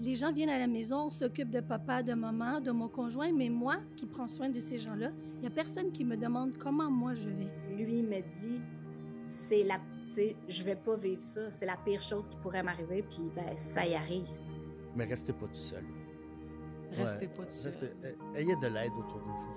les gens viennent à la maison, s'occupent de papa, de maman, de mon conjoint, mais moi qui prends soin de ces gens-là, il n'y a personne qui me demande comment moi je vais. Lui me dit, c'est la, tu sais, je vais pas vivre ça, c'est la pire chose qui pourrait m'arriver, puis ben ça y arrive. Mais restez pas tout seul. Restez Ouais, pas tout seul. restez- eh, ayez de l'aide autour de vous.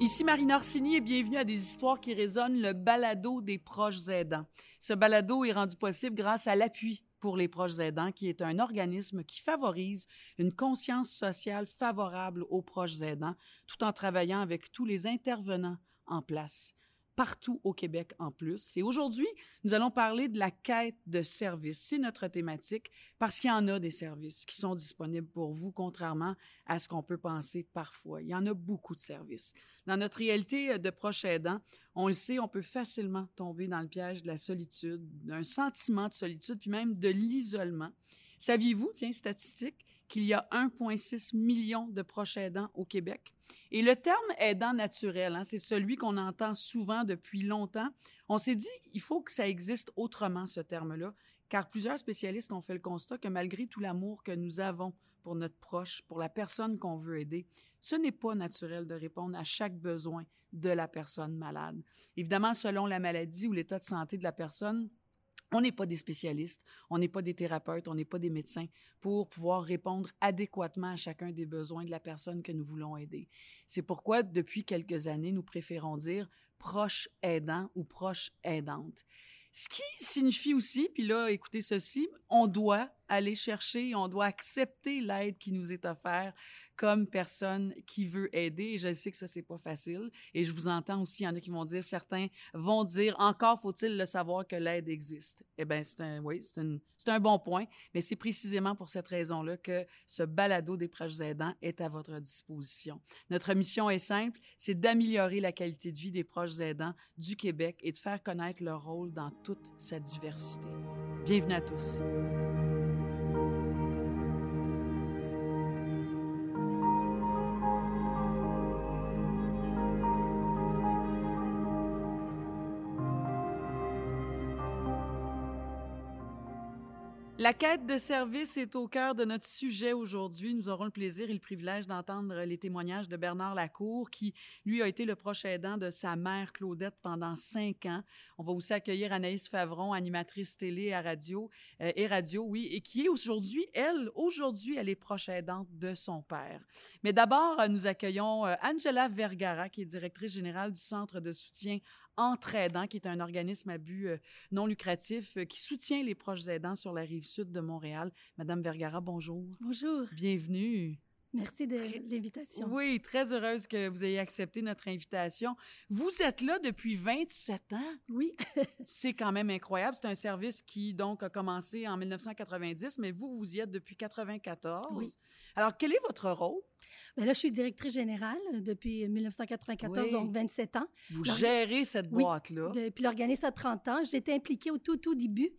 Ici Marine Orsini et bienvenue à des histoires qui résonnent, le balado des proches aidants. Ce balado est rendu possible grâce à l'appui pour les proches aidants, qui est un organisme qui favorise une conscience sociale favorable aux proches aidants, tout en travaillant avec tous les intervenants en place partout au Québec en plus. Et aujourd'hui, nous allons parler de la quête de services. C'est notre thématique parce qu'il y en a des services qui sont disponibles pour vous, contrairement à ce qu'on peut penser parfois. Il y en a beaucoup de services. Dans notre réalité de proche aidant, on le sait, on peut facilement tomber dans le piège de la solitude, d'un sentiment de solitude, puis même de l'isolement. Saviez-vous, tiens, statistique, qu'il y a 1,6 million de proches aidants au Québec? Et le terme aidant naturel, hein, c'est celui qu'on entend souvent depuis longtemps. On s'est dit, il faut que ça existe autrement, ce terme-là, car plusieurs spécialistes ont fait le constat que malgré tout l'amour que nous avons pour notre proche, pour la personne qu'on veut aider, ce n'est pas naturel de répondre à chaque besoin de la personne malade. Évidemment, selon la maladie ou l'état de santé de la personne, on n'est pas des spécialistes, on n'est pas des thérapeutes, on n'est pas des médecins pour pouvoir répondre adéquatement à chacun des besoins de la personne que nous voulons aider. C'est pourquoi, depuis quelques années, nous préférons dire proche aidant ou proche aidante. Ce qui signifie aussi, puis là, écoutez ceci, on doit aller chercher, on doit accepter l'aide qui nous est offerte comme personne qui veut aider. Et je sais que ça, c'est pas facile. Et je vous entends aussi, il y en a qui vont dire, certains vont dire, encore faut-il le savoir que l'aide existe. Eh bien, c'est un, oui, c'est un, c'est un bon point. Mais c'est précisément pour cette raison-là que ce balado des proches aidants est à votre disposition. Notre mission est simple, c'est d'améliorer la qualité de vie des proches aidants du Québec et de faire connaître leur rôle dans toute sa diversité. Bienvenue à tous. La quête de service est au cœur de notre sujet aujourd'hui. Nous aurons le plaisir et le privilège d'entendre les témoignages de Bernard Lacour, qui, lui, a été le proche aidant de sa mère Claudette pendant cinq ans. On va aussi accueillir Anaïs Favron, animatrice télé à radio, euh, et radio, oui, et qui est aujourd'hui, elle, aujourd'hui, elle est proche aidante de son père. Mais d'abord, nous accueillons euh, Angela Vergara, qui est directrice générale du Centre de soutien Entre aidants, qui est un organisme à but euh, non lucratif euh, qui soutient les proches aidants sur la rive sud de Montréal. Madame Vergara, bonjour. Bonjour, Bienvenue. Merci de l'invitation. Oui, très heureuse que vous ayez accepté notre invitation. Vous êtes là depuis 27 ans? Oui, C'est quand même incroyable. C'est un service qui, donc, a commencé en 1990, mais vous, vous y êtes depuis 94. Oui. Alors, quel est votre rôle? ben là, je suis directrice générale depuis 1994, Oui. donc 27 ans. Vous gérez cette oui, boîte-là. Depuis l'organisme à 30 ans, j'étais impliquée au tout, tout début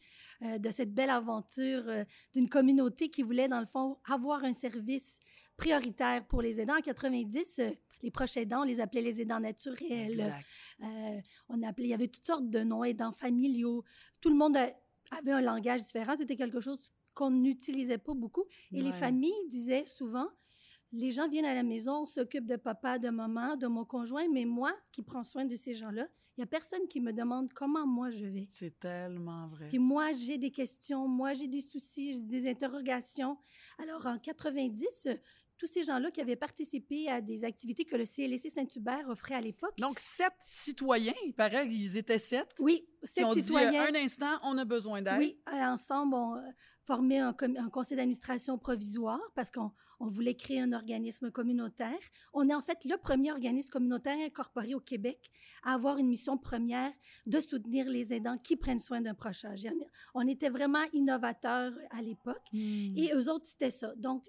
euh, de cette belle aventure euh, d'une communauté qui voulait, dans le fond, avoir un service prioritaire pour les aidants. En 90, euh, les proches aidants, on les appelait les aidants naturels. Exact. Euh, on appelait, il y avait toutes sortes de noms, aidants familiaux. Tout le monde a- avait un langage différent. C'était quelque chose qu'on n'utilisait pas beaucoup. Et les familles disaient souvent, les gens viennent à la maison, s'occupent de papa, de maman, de mon conjoint, mais moi qui prends soin de ces gens-là, il n'y a personne qui me demande comment moi je vais. C'est tellement vrai. Puis moi, j'ai des questions, moi, j'ai des soucis, j'ai des interrogations. Alors, en 90, euh, tous ces gens-là qui avaient participé à des activités que le CLSC Saint-Hubert offrait à l'époque, Donc, sept citoyens, il paraît qu'ils étaient sept, oui, sept ont dit citoyens, euh, un instant, on a besoin d'aide. oui, ensemble, on euh, formait un, un conseil d'administration provisoire parce qu'on on voulait créer un organisme communautaire. On est en fait le premier organisme communautaire incorporé au Québec à avoir une mission première de soutenir les aidants qui prennent soin d'un proche âgé. On était vraiment innovateurs à l'époque. Hmm. Et eux autres, c'était ça. Donc,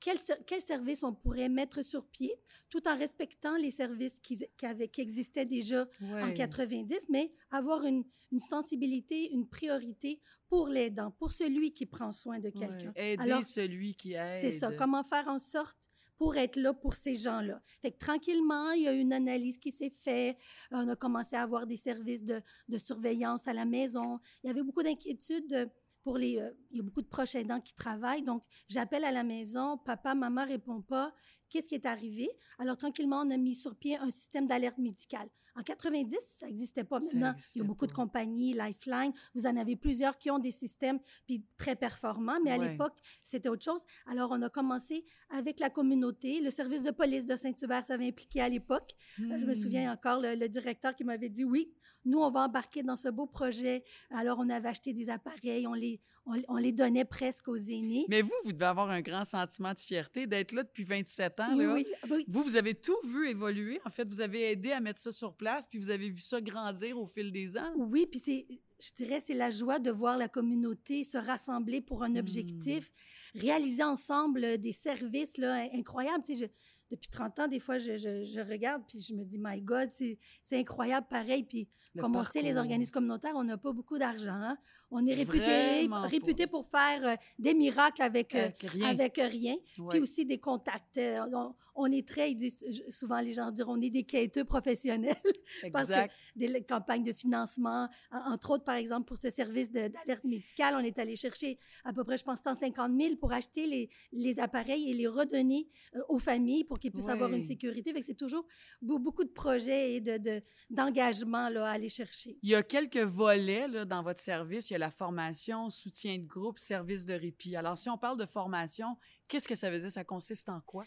quel, ser- quel service on pourrait mettre sur pied tout en respectant les services qui, qui, avaient- qui existaient déjà en Ouais. 90, mais avoir une, une sensibilité, une priorité pour l'aidant, pour celui qui prend soin de quelqu'un. Ouais. Aider Alors, celui qui aide. C'est ça. Comment faire en sorte pour être là pour ces gens-là? Fait que tranquillement, il y a eu une analyse qui s'est faite. On a commencé à avoir des services de, de surveillance à la maison. Il y avait beaucoup d'inquiétudes de- euh, il y a beaucoup de proches aidants qui travaillent. Donc, j'appelle à la maison, papa, maman répond pas. Qu'est-ce qui est arrivé? Alors, tranquillement, on a mis sur pied un système d'alerte médicale. En 90, ça n'existait pas. Maintenant, il y a beaucoup de compagnies, Lifeline, vous en avez plusieurs qui ont des systèmes puis très performants, mais à l'époque, c'était autre chose. Alors, on a commencé avec la communauté. Le service de police de Saint-Hubert s'avait impliqué à l'époque. Euh, Je me Hmm. souviens encore le, le directeur qui m'avait dit oui, nous on va embarquer dans ce beau projet. Alors on avait acheté des appareils, on les on, on les donnait presque aux aînés. Mais vous, vous devez avoir un grand sentiment de fierté d'être là depuis 27 ans. oui, là. oui, ah, oui. Vous, vous avez tout vu évoluer. En fait, vous avez aidé à mettre ça sur place, puis vous avez vu ça grandir au fil des ans. Oui, puis c'est, je dirais, c'est la joie de voir la communauté se rassembler pour un Hmm. objectif, réaliser ensemble euh, des services là, in- incroyables. Tu sais, je- depuis 30 ans, des fois, je, je- je regarde puis je me dis, my God, c'est, incroyable pareil. Puis Le comme on sait, les organismes communautaires, on n'a pas beaucoup d'argent. hein. On est réputé, réputé pour faire euh, des miracles avec, euh, Avec rien. avec rien. Ouais. Puis aussi des contacts. Euh, On, on est très, ils disent, souvent les gens diront, on est des quêteux professionnels. parce que des campagnes de financement, en- entre autres, par exemple, pour ce service d'alerte médicale, on est allé chercher à peu près, je pense, 150 000 pour acheter les, les appareils et les redonner euh, aux familles pour qu'ils puissent avoir une sécurité. C'est toujours beau- beaucoup de projets et de- de- d'engagement là, à aller chercher. Il y a quelques volets là, dans votre service. Il y a la formation, soutien de groupe, service de répit. Alors, si on parle de formation, qu'est-ce que ça veut dire? Ça consiste en quoi?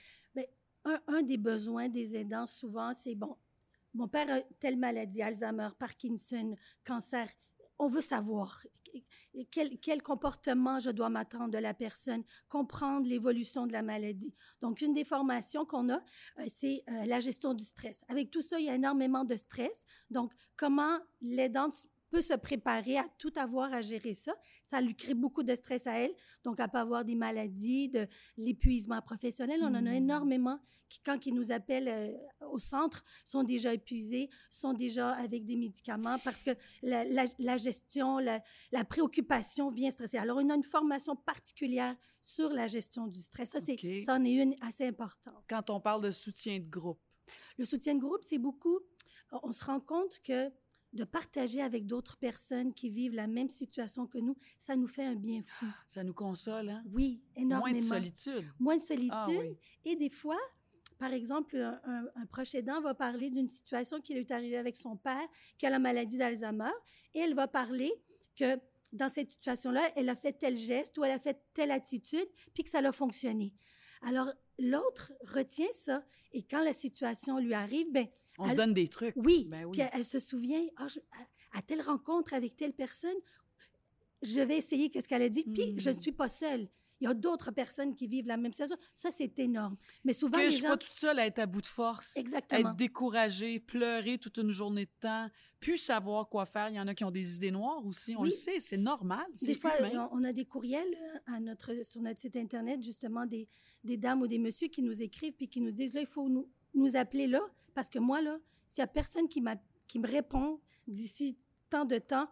Un, un des besoins des aidants, souvent, c'est bon, mon père a telle maladie, Alzheimer, Parkinson, cancer. On veut savoir quel, comportement je dois m'attendre de la personne, comprendre l'évolution de la maladie. Donc, une des formations qu'on a, euh, c'est euh, la gestion du stress. Avec tout ça, il y a énormément de stress. Donc, comment l'aidant peut se préparer à tout avoir à gérer ça. Ça lui crée beaucoup de stress à elle. Donc, elle peut avoir des maladies, de l'épuisement professionnel. On en a Hmm. énormément qui, quand ils nous appellent euh, au centre, sont déjà épuisés, sont déjà avec des médicaments parce que la, la- la gestion, la, la préoccupation vient stresser. Alors, on a une formation particulière sur la gestion du stress. Ça, c'est, OK. ça en est une assez importante. Quand on parle de soutien de groupe, Le soutien de groupe, c'est beaucoup. On se rend compte que de partager avec d'autres personnes qui vivent la même situation que nous, ça nous fait un bien fou. ça nous console, hein? Oui, énormément. Moins de solitude. Moins de solitude. Ah oui. Et des fois, par exemple, un, un- un proche aidant va parler d'une situation qui lui est arrivée avec son père, qui a la maladie d'Alzheimer, et elle va parler que dans cette situation-là, elle a fait tel geste ou elle a fait telle attitude, puis que ça a fonctionné. Alors, l'autre retient ça, et quand la situation lui arrive, ben On se donne des trucs. oui, Ben oui. puis elle, elle se souvient, Ah, je- à, telle rencontre avec telle personne, je vais essayer qu'est-ce qu'elle a dit, puis je ne Hmm. suis pas seule. Il y a d'autres personnes qui vivent la même situation. Ça, c'est énorme. Mais souvent, Que les je suis gens... pas toute seule à être à bout de force. Exactement. Être découragée, pleurer toute une journée de temps, plus savoir quoi faire. Il y en a qui ont des idées noires aussi. On Oui. le sait, c'est normal. Des fois, humain. on a des courriels euh, à notre, sur notre site Internet, justement, des, des dames ou des messieurs qui nous écrivent puis qui nous disent, là, il faut nous, nous appeler là, parce que moi, là, s'il n'y a personne qui, me répond d'ici tant de temps,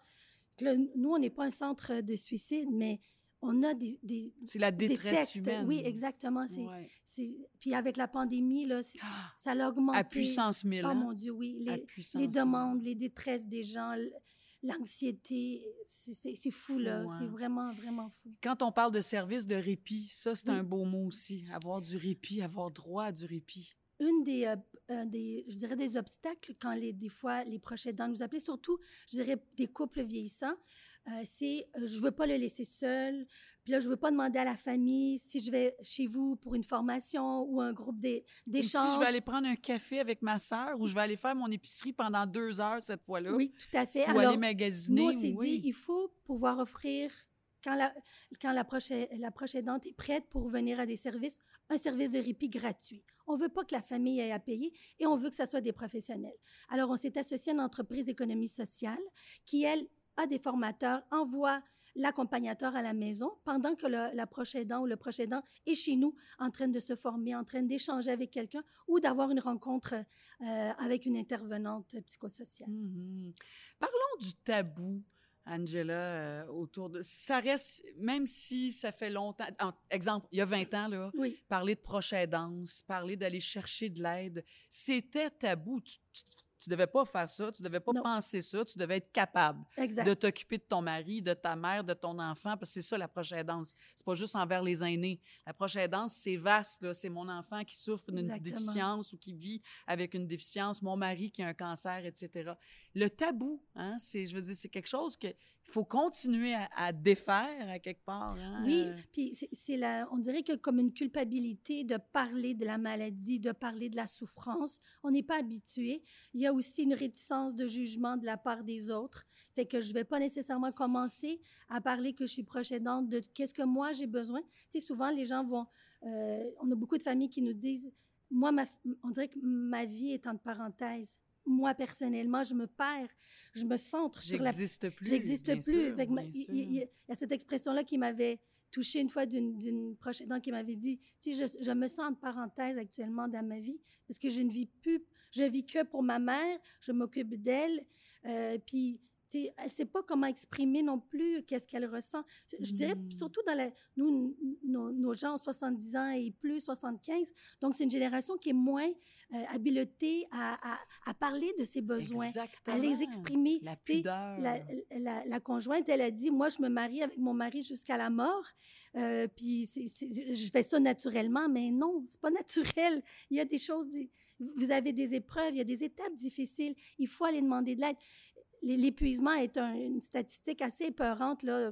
que là, nous, on n'est pas un centre de suicide, mais on a des, des, C'est la des détresse textes. humaine. Oui, exactement. C'est, Ouais. puis avec la pandémie, là, Ah, ça l'a augmenté. À puissance 1000. Oh hein? mon Dieu, oui. Les, les 1000. demandes, les détresses des gens, l'anxiété, c'est, c'est- c'est fou, là. C'est vraiment, vraiment fou. Quand on parle de service de répit, ça, c'est Oui. un beau mot aussi. Avoir du répit, avoir droit à du répit. Une des, euh, euh, des, je dirais, des obstacles quand les, des fois les proches aidants nous appellent, surtout, je dirais, des couples vieillissants, euh, c'est euh, je veux pas le laisser seul, puis là, je veux pas demander à la famille si je vais chez vous pour une formation ou un groupe d'é- Ou si d'échange. je vais aller prendre un café avec ma sœur ou je vais aller faire mon épicerie pendant deux heures cette fois-là. Oui, tout à fait. Ou Alors, aller magasiner. nous, on s'est oui. dit, il faut pouvoir offrir, quand la, quand la, proche, la aidante est prête pour venir à des services, un service de répit gratuit. On veut pas que la famille ait à payer et on veut que ça soit des professionnels. Alors, on s'est associé à une entreprise d'économie sociale qui, elle, a des formateurs, envoie l'accompagnateur à la maison pendant que la proche aidant ou le proche aidant est chez nous en train de se former, en train d'échanger avec quelqu'un ou d'avoir une rencontre euh, avec une intervenante psychosociale. Mhm. Parlons du tabou, Angela, euh, autour de... Ça reste, même si ça fait longtemps... en- exemple, il y a 20 ans, là, Oui. parler de proche aidance, parler d'aller chercher de l'aide, c'était tabou. Tu, tu- Tu devais pas faire ça, tu devais pas Non. penser ça, tu devais être capable Exact. de t'occuper de ton mari, de ta mère, de ton enfant, parce que c'est ça la prochaine danse. C'est pas juste envers les aînés. La prochaine danse, c'est vaste, là. C'est mon enfant qui souffre d'une déficience ou qui vit avec une déficience, mon mari qui a un cancer, etc. Le tabou, hein, c'est, je veux dire, c'est quelque chose que il faut continuer à, à défaire à quelque part. hein. Oui, Euh, puis c'est- la, on dirait que comme une culpabilité de parler de la maladie, de parler de la souffrance, on n'est pas habitué. Il y a aussi une réticence de jugement de la part des autres, fait que je vais pas nécessairement commencer à parler que je suis proche aidante de qu'est-ce que moi j'ai besoin. Tu sais, souvent les gens vont, euh, on a beaucoup de familles qui nous disent, moi, ma, on dirait que ma vie est entre parenthèses. Moi, personnellement, je me perds, je me centre sur la J'existe plus. J'existe plus. sûr, ma- il, sûr. il- il y a cette expression-là qui m'avait touchée une fois d'une proche aidante qui m'avait dit, tu sais, je, je me sens en parenthèse actuellement dans ma vie parce que je ne vis plus, je vis que pour ma mère, je m'occupe d'elle, euh, puis sais, elle sait pas comment exprimer non plus qu'est-ce qu'elle ressent. Je, dirais Mm. surtout dans la, nous, nos, nos gens ont 70 ans et plus, 75, donc c'est une génération qui est moins euh, habilitée à, à, à parler de ses besoins, Exactement. à les exprimer. La pudeur. la, la, la conjointe, elle a dit, moi, je me marie avec mon mari jusqu'à la mort, euh, puis c'est- c'est- je fais ça naturellement, mais non, c'est pas naturel. Il y a des choses, des- vous avez des épreuves, il y a des étapes difficiles. Il faut aller demander de l'aide. L'épuisement est un- une statistique assez épeurante, là, euh,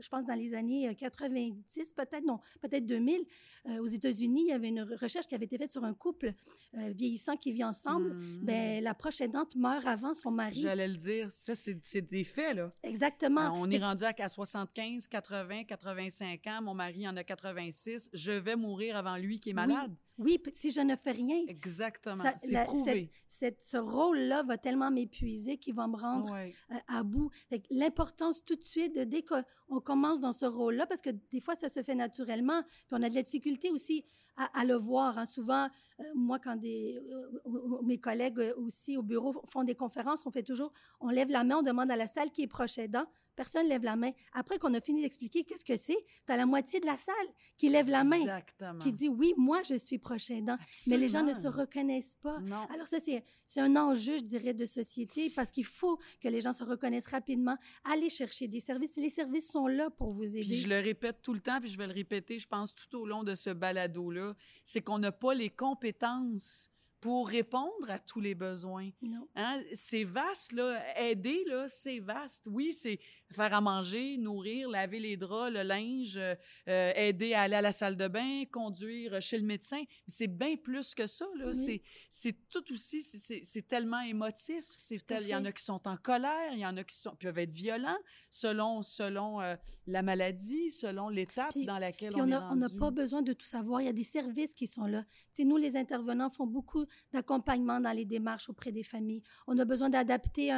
je pense dans les années euh, 90, peut-être, non, peut-être 2000. Euh, aux États-Unis, il y avait une recherche qui avait été faite sur un couple euh, vieillissant qui vit ensemble. Mhm. Ben, la proche aidante meurt avant son mari. J'allais le dire. Ça, c'est des faits, là. Exactement. on Fait est rendu à, à 75, 80, 85 ans. Mon mari en a 86. Je vais mourir avant lui qui est malade. Oui, p- si je ne fais rien, Exactement. C'est prouvé. cette- ce rôle-là va tellement m'épuiser qu'il va me rendre Ouais. euh, à bout. L'importance tout de suite, de, dès qu'on commence dans ce rôle-là, parce que des fois, ça se fait naturellement, puis on a de la difficulté aussi à, à le voir. hein. Souvent, euh, moi, quand des, euh, mes collègues euh, aussi au bureau font des conférences, on fait toujours, on lève la main, on demande à la salle qui est proche aidant. Personne lève la main. Après qu'on a fini d'expliquer qu'est-ce que c'est, tu as la moitié de la salle qui lève la main, Exactement. qui dit oui, moi, je suis proche aidant. Mais les gens ne se reconnaissent pas. Non. Alors ça, c'est un enjeu, je dirais, de société parce qu'il faut que les gens se reconnaissent rapidement. Allez chercher des services. Les services sont là pour vous aider. Puis je le répète tout le temps, puis je vais le répéter, je pense, tout au long de ce balado-là, c'est qu'on n'a pas les compétences pour répondre à tous les besoins. Non. Hein? C'est vaste, là. Aider, là, c'est vaste. Oui, c'est faire à manger, nourrir, laver les draps, le linge, euh, euh, aider à aller à la salle de bain, conduire chez le médecin. Mais C'est bien plus que ça, là. Oui. C'est, c'est tout aussi, c'est- tellement émotif. C'est tel, il y en a qui sont en colère, il y en a qui sont, peuvent être violents selon, selon euh, la maladie, selon l'étape dans laquelle Puis on, on est n'a on n'a rendu. pas besoin de tout savoir. Il y a des services qui sont là. Tu sais, nous, les intervenants, font beaucoup d'accompagnement dans les démarches auprès des familles. On a besoin d'adapter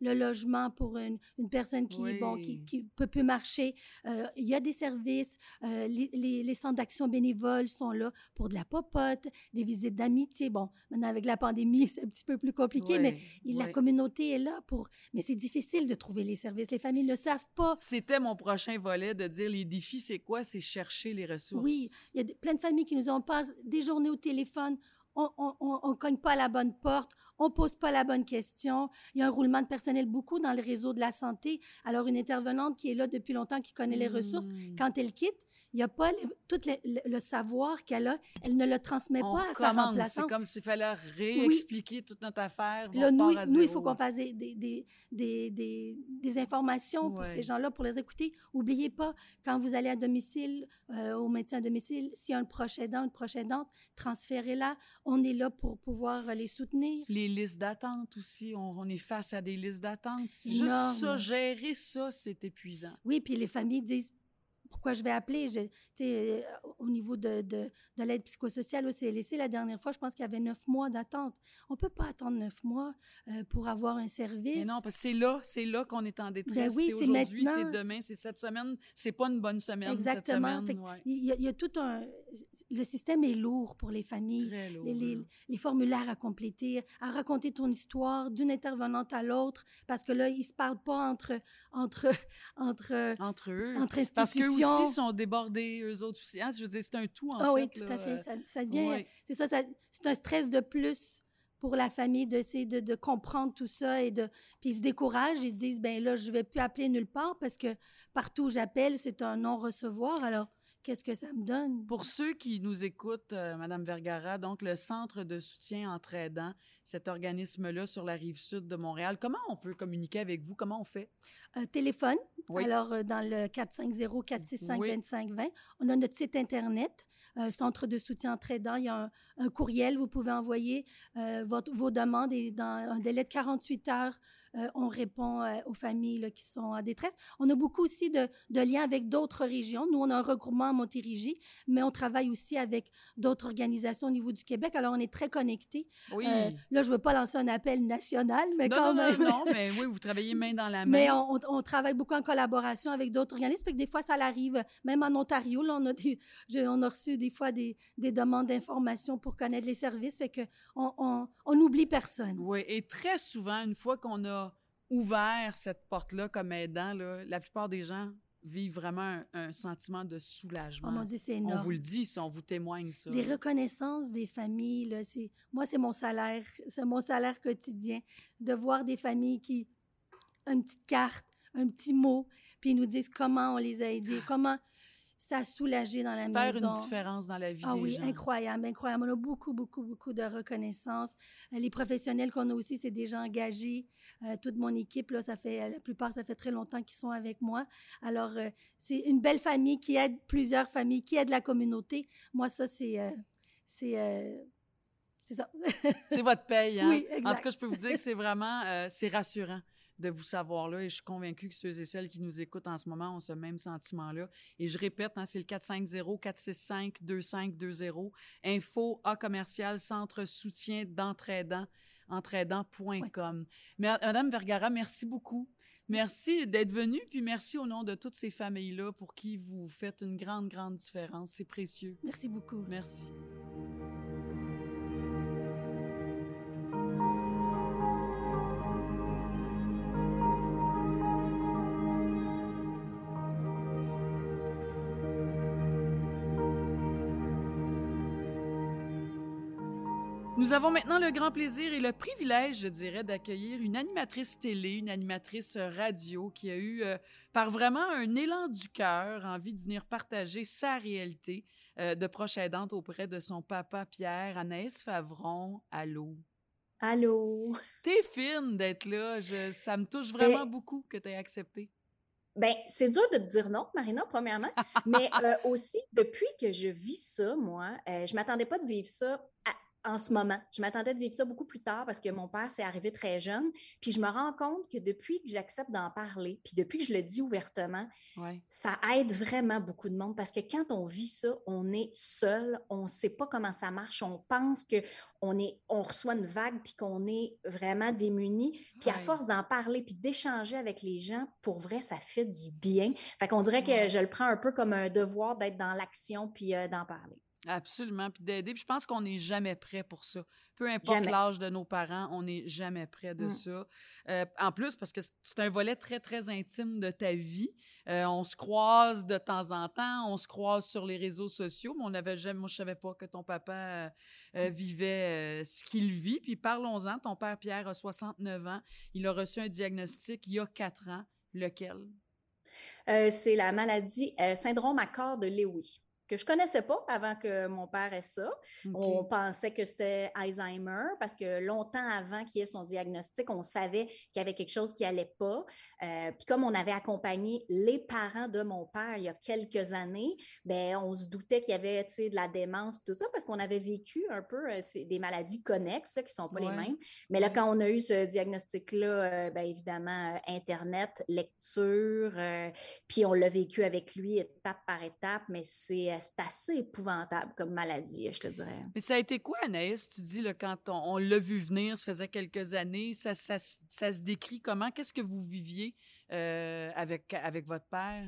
le logement pour une, une personne qui, Oui. Bon, qui, qui peut plus marcher. Euh, il y a des services. Euh, les, les- les centres d'action bénévoles sont là pour de la popote, des visites d'amitié. Bon, maintenant, avec la pandémie, c'est un petit peu plus compliqué, mais la communauté est là pour... Mais c'est difficile de trouver les services. Les familles ne savent pas C'était mon prochain volet de dire les défis, c'est quoi? C'est chercher les ressources. Oui, il y a plein de familles qui nous ont passé des journées au téléphone. On on, on- on cogne pas à la bonne porte, on pose pas la bonne question. Il y a un roulement de personnel beaucoup dans le réseau de la santé. Alors, une intervenante qui est là depuis longtemps, qui connaît les ressources, Mm. quand elle quitte, il n'y a pas le- tout le, le- le savoir qu'elle a. Elle ne le transmet on pas à sa recommence. C'est remplaçante. comme s'il fallait réexpliquer toute notre affaire. Là, nous, repart à nous, il faut qu'on fasse des, des, des, des, informations pour ces gens-là, pour les écouter. Oubliez pas, quand vous allez à domicile, euh, au médecin à domicile, s'il y a un proche aidant, une proche aidante, transférez-la. On est là pour pouvoir les soutenir. Les listes d'attente aussi, on, on est face à des listes d'attente. Juste ça, gérer ça, c'est épuisant. Oui, puis les familles disent pourquoi je vais appeler? Je- euh, au niveau de, de, de l'aide psychosociale au CLSC, la dernière fois, je pense qu'il y avait neuf mois d'attente. On peut pas attendre neuf mois euh, pour avoir un service. Mais non, parce que c'est là, c'est là qu'on est en détresse. Ben oui, c'est c'est aujourd'hui, c'est demain, c'est cette semaine. C'est pas une bonne semaine. Exactement. Cette Fait semaine, que ouais. il, y a, il y a tout un. Le système est lourd pour les familles. Très lourd. les, les- formulaires à compléter, à raconter ton histoire d'une intervenante à l'autre, parce que là, ils se parlent pas entre, entre, entre, Entre eux. entre Parce qu'eux institutions. aussi sont débordés, eux autres aussi. Hein, Je veux dire, c'est un tout, en Ah fait. oui, tout là, à fait. euh, Ça, ça devient, c'est ça, ça- c'est un stress de plus pour la famille d'essayer de, de, comprendre tout ça et de puis ils se découragent ils disent ben là je vais plus appeler nulle part parce que partout où j'appelle c'est un non recevoir alors qu'est-ce que ça me donne? Pour ceux qui nous écoutent euh, madame Vergara donc le centre de soutien entre aidants cet organisme là sur la rive sud de Montréal comment on peut communiquer avec vous? Comment on fait? Euh, téléphone oui. alors euh, dans le 450 465 oui. 2520 on a notre site internet euh, centre de soutien entre aidants. Il y a un, un courriel, vous pouvez envoyer euh, votre, vos demandes et dans un délai de 48 heures, euh, on répond euh, aux familles là, qui sont en détresse. On a beaucoup aussi de, de liens avec d'autres régions. Nous, on a un regroupement à Montérégie, mais on travaille aussi avec d'autres organisations au niveau du Québec. Alors, on est très connectés. Oui. Euh, là, je ne veux pas lancer un appel national, mais non, quand non, même. Non, non, mais oui, vous travaillez main dans la main. Mais on, on, on travaille beaucoup en collaboration avec d'autres organismes. Fait que des fois, ça arrive, même en Ontario, là, on a, des, on a reçu des fois des, des demandes d'informations pour connaître les services. Fait que on, on, on oublie personne. Oui, et très souvent, une fois qu'on a ouvert cette porte-là comme aidant, là, la plupart des gens vivent vraiment un, un sentiment de soulagement. Oh mon Dieu, c'est énorme. On vous le dit, si on vous témoigne ça. Les reconnaissances des familles, là, c'est, moi, c'est mon salaire, c'est mon salaire quotidien, de voir des familles qui, une petite carte, un petit mot, puis ils nous disent comment on les a aidés, comment ça a soulagé dans la Faire maison. une différence dans la vie ah des oui, gens. incroyable, incroyable. On a beaucoup, beaucoup, beaucoup de reconnaissance. Euh, Les professionnels qu'on a aussi, c'est des gens engagés. Euh, toute mon équipe, là, ça fait, la plupart, ça fait très longtemps qu'ils sont avec moi. Alors, euh, c'est une belle famille qui aide plusieurs familles, qui aide la communauté. Moi, ça, c'est, euh, c'est, euh, c'est ça. c'est votre paye, hein? Oui, exact. En tout cas, je peux vous dire que c'est vraiment, euh, c'est rassurant de vous savoir là et je suis convaincue que ceux et celles qui nous écoutent en ce moment ont ce même sentiment-là. Et je répète, hein, c'est le 450-465-2520, info A commercial, centre soutien d'entraidant, entraidant.com. Ouais. Madame Vergara, merci beaucoup. Merci d'être venue, puis merci au nom de toutes ces familles-là pour qui vous faites une grande, grande différence. C'est précieux. Merci beaucoup. Merci. Nous avons maintenant le grand plaisir et le privilège, je dirais, d'accueillir une animatrice télé, une animatrice radio qui a eu, euh, par vraiment un élan du cœur, envie de venir partager sa réalité euh, de proche aidante auprès de son papa Pierre, Anaïs Favron. Allô? Allô? T'es fine d'être là. Je, ça me touche vraiment Et... beaucoup que tu aies accepté. Ben, c'est dur de te dire non, Marina, premièrement. mais euh, aussi, depuis que je vis ça, moi, euh, je m'attendais pas de vivre ça à, en ce moment. Je m'attendais de vivre ça beaucoup plus tard parce que mon père s'est arrivé très jeune. Puis je me rends compte que depuis que j'accepte d'en parler, puis depuis que je le dis ouvertement, ouais. ça aide vraiment beaucoup de monde parce que quand on vit ça, on est seul, on ne sait pas comment ça marche, on pense que on est, on reçoit une vague puis qu'on est vraiment démuni. Puis ouais. à force d'en parler puis d'échanger avec les gens, pour vrai, ça fait du bien. Fait qu'on dirait que ouais. je le prends un peu comme un devoir d'être dans l'action puis euh, d'en parler. Absolument, puis d'aider. Puis je pense qu'on n'est jamais prêt pour ça. Peu importe l'âge de nos parents, on n'est jamais prêt de mm. ça. Euh, en plus, parce que c'est un volet très, très intime de ta vie. Euh, on se croise de temps en temps, on se croise sur les réseaux sociaux, mais on n'avait jamais, moi, je savais pas que ton papa euh, Mm. vivait ce qu'il vit. Puis parlons-en, ton père Pierre a 69 ans. Il a reçu un diagnostic il y a quatre ans. Lequel? c'est la maladie syndrome accord de Lewy que je connaissais pas avant que mon père ait ça. Okay. On pensait que c'était Alzheimer parce que longtemps avant qu'il ait son diagnostic, on savait qu'il y avait quelque chose qui allait pas. Euh, puis comme on avait accompagné les parents de mon père il y a quelques années, ben on se doutait qu'il y avait de la démence tout ça parce qu'on avait vécu un peu euh, des maladies connexes qui sont pas ouais. les mêmes. Mais là quand on a eu ce diagnostic là, euh, ben évidemment internet, lecture, euh, puis on l'a vécu avec lui étape par étape, mais c'est c'est assez épouvantable comme maladie, je te dirais. Mais ça a été quoi, Anaïs? Tu dis, là, quand on, l'a vu venir, ça faisait quelques années, ça se décrit comment? Qu'est-ce que vous viviez euh, avec, avec votre père?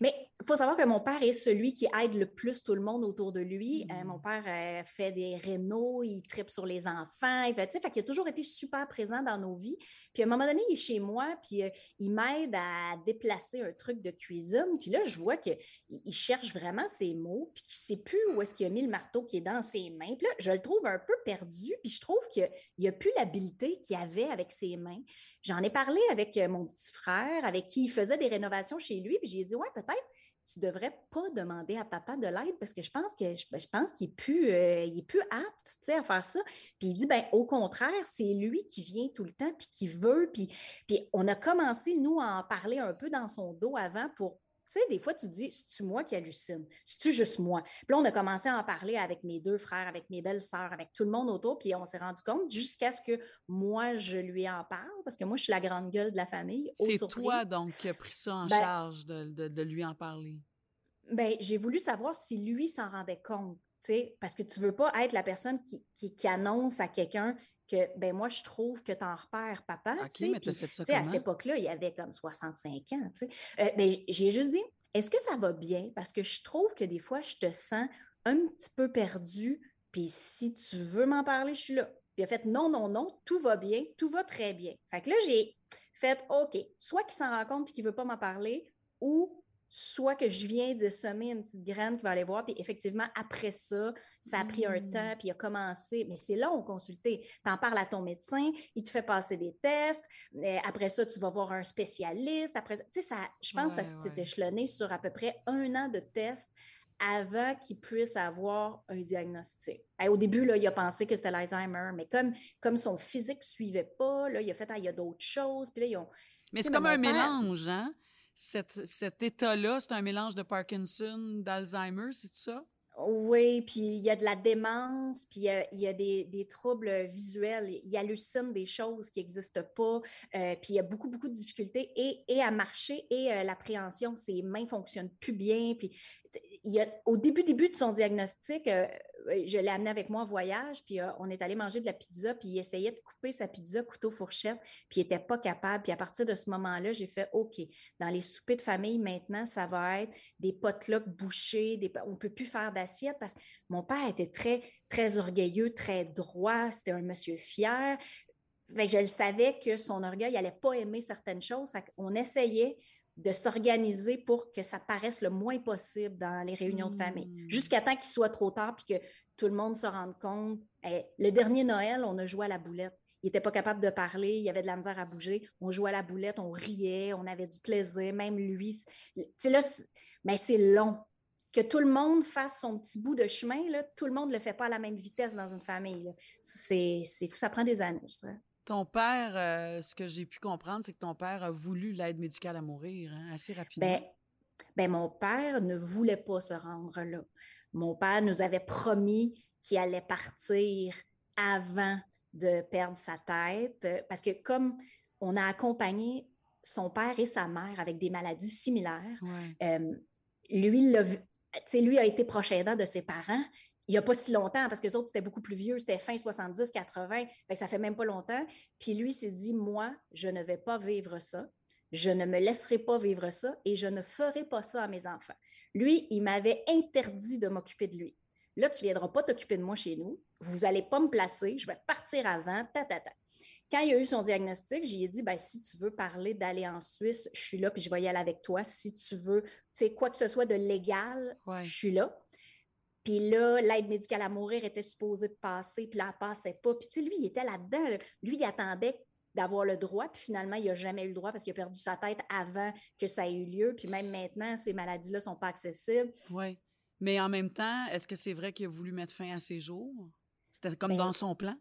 Mais il faut savoir que mon père est celui qui aide le plus tout le monde autour de lui. Euh, mon Mmh. père euh, fait des rénaux, il tripe sur les enfants. Il, fait, fait qu'il a toujours été super présent dans nos vies. Puis à un moment donné, il est chez moi, puis euh, il m'aide à déplacer un truc de cuisine. Puis là, je vois qu'il il cherche vraiment ses mots, puis qu'il ne sait plus où est-ce qu'il a mis le marteau qui est dans ses mains. Puis là, je le trouve un peu perdu, puis je trouve qu'il n'a plus l'habileté qu'il avait avec ses mains. J'en ai parlé avec euh, mon petit frère, avec qui il faisait des rénovations chez lui, puis j'ai dit, ouais, peut-être tu devrais pas demander à papa de l'aide parce que je pense que je, je pense qu'il est plus euh, il est plus apte tu sais, à faire ça. Puis il dit ben au contraire, c'est lui qui vient tout le temps puis qui veut puis puis on a commencé nous à en parler un peu dans son dos avant pour tu sais, des fois, tu te dis, c'est-tu moi qui hallucine? C'est-tu juste moi? Puis là, on a commencé à en parler avec mes deux frères, avec mes belles-sœurs, avec tout le monde autour, puis on s'est rendu compte jusqu'à ce que moi, je lui en parle, parce que moi, je suis la grande gueule de la famille. C'est toi, donc, qui a pris ça en Ben- charge de, de- de lui en parler? Ben, j'ai voulu savoir si lui s'en rendait compte, tu sais, parce que tu veux pas être la personne qui, qui, qui annonce à quelqu'un que, ben moi, je trouve que tu en repères, papa, OK, mais fait ça à cette époque-là, il avait comme 65 ans. Euh, ben, j'ai juste dit, est-ce que ça va bien? Parce que je trouve que des fois, je te sens un petit peu perdu, puis si tu veux m'en parler, je suis là. Puis il a fait, non, non, non, tout va bien, tout va très bien. Fait que là, j'ai fait, OK, soit qu'il s'en rend compte puis qu'il veut pas m'en parler, ou soit que je viens de semer une petite graine qui va aller voir, puis effectivement, après ça, ça a pris un Mm. temps, puis il a commencé, mais c'est long, consulter. Tu en parles à ton médecin, il te fait passer des tests, après ça, tu vas voir un spécialiste, après tu sais, ça, je pense que ça s'est ouais. échelonné sur à peu près un an de tests avant qu'il puisse avoir un diagnostic. Au début, là, il a pensé que c'était l'Alzheimer, mais comme, comme son physique ne suivait pas, là, il a fait, ah, il y a d'autres choses, puis là, ils ont... Mais c'est comme un père- mélange, hein? Cet, cet état-là, c'est un mélange de Parkinson, d'Alzheimer, c'est ça? Oui, puis il y a de la démence, puis il y a, il y a des, troubles visuels. Il hallucine des choses qui n'existent pas, euh, puis il y a beaucoup, beaucoup de difficultés et, et à marcher et euh, l'appréhension. Ses mains ne fonctionnent plus bien. Puis au début, début de son diagnostic, euh, je l'ai amené avec moi en voyage, puis euh, on est allé manger de la pizza, puis il essayait de couper sa pizza couteau-fourchette, puis il n'était pas capable. Puis à partir de ce moment-là, j'ai fait OK, dans les soupers de famille, maintenant, ça va être des potlucks bouchés, des, on ne peut plus faire d'assiette parce que mon père était très, très orgueilleux, très droit, c'était un monsieur fier. Fait que je le savais que son orgueil n'allait pas aimer certaines choses. Fait qu'on essayait de s'organiser pour que ça paraisse le moins possible dans les réunions de famille, Mm. jusqu'à temps qu'il soit trop tard puis que tout le monde se rende compte. Le dernier Noël, on a joué à la boulette. Il n'était pas capable de parler, il avait de la misère à bouger. On jouait à la boulette, on riait, on avait du plaisir, même lui. là, c'est- mais c'est long. Que tout le monde fasse son petit bout de chemin, là, tout le monde ne le fait pas à la même vitesse dans une famille. c'est fou, ça prend des années, ça. Ton père, euh, ce que j'ai pu comprendre, c'est que ton père a voulu l'aide médicale à mourir hein, assez rapidement. Ben, ben, mon père ne voulait pas se rendre là. Mon père nous avait promis qu'il allait partir avant de perdre sa tête, euh, parce que comme on a accompagné son père et sa mère avec des maladies similaires, Ouais. euh, lui, il sais, lui a été proche aidant de ses parents il n'y a pas si longtemps, parce que les autres, c'était beaucoup plus vieux, c'était fin 70, 80, fait que ça fait même pas longtemps. Puis lui s'est dit, moi, je ne vais pas vivre ça, je ne me laisserai pas vivre ça et je ne ferai pas ça à mes enfants. Lui, il m'avait interdit de m'occuper de lui. Là, tu ne viendras pas t'occuper de moi chez nous, vous n'allez pas me placer, je vais partir avant, ta, ta, ta. Quand il a eu son diagnostic, j'ai dit, ben, si tu veux parler d'aller en Suisse, je suis là, puis je vais y aller avec toi. Si tu veux, tu sais, quoi que ce soit de légal, Ouais. je suis là. Puis là, l'aide médicale à mourir était supposée de passer, puis là, elle passait pas. Puis tu sais, lui, il était là-dedans. là. Lui, il attendait d'avoir le droit, puis finalement, il n'a jamais eu le droit parce qu'il a perdu sa tête avant que ça ait eu lieu. Puis même maintenant, ces maladies-là ne sont pas accessibles. Oui. Mais en même temps, est-ce que c'est vrai qu'il a voulu mettre fin à ses jours? C'était comme Ben, dans son plan?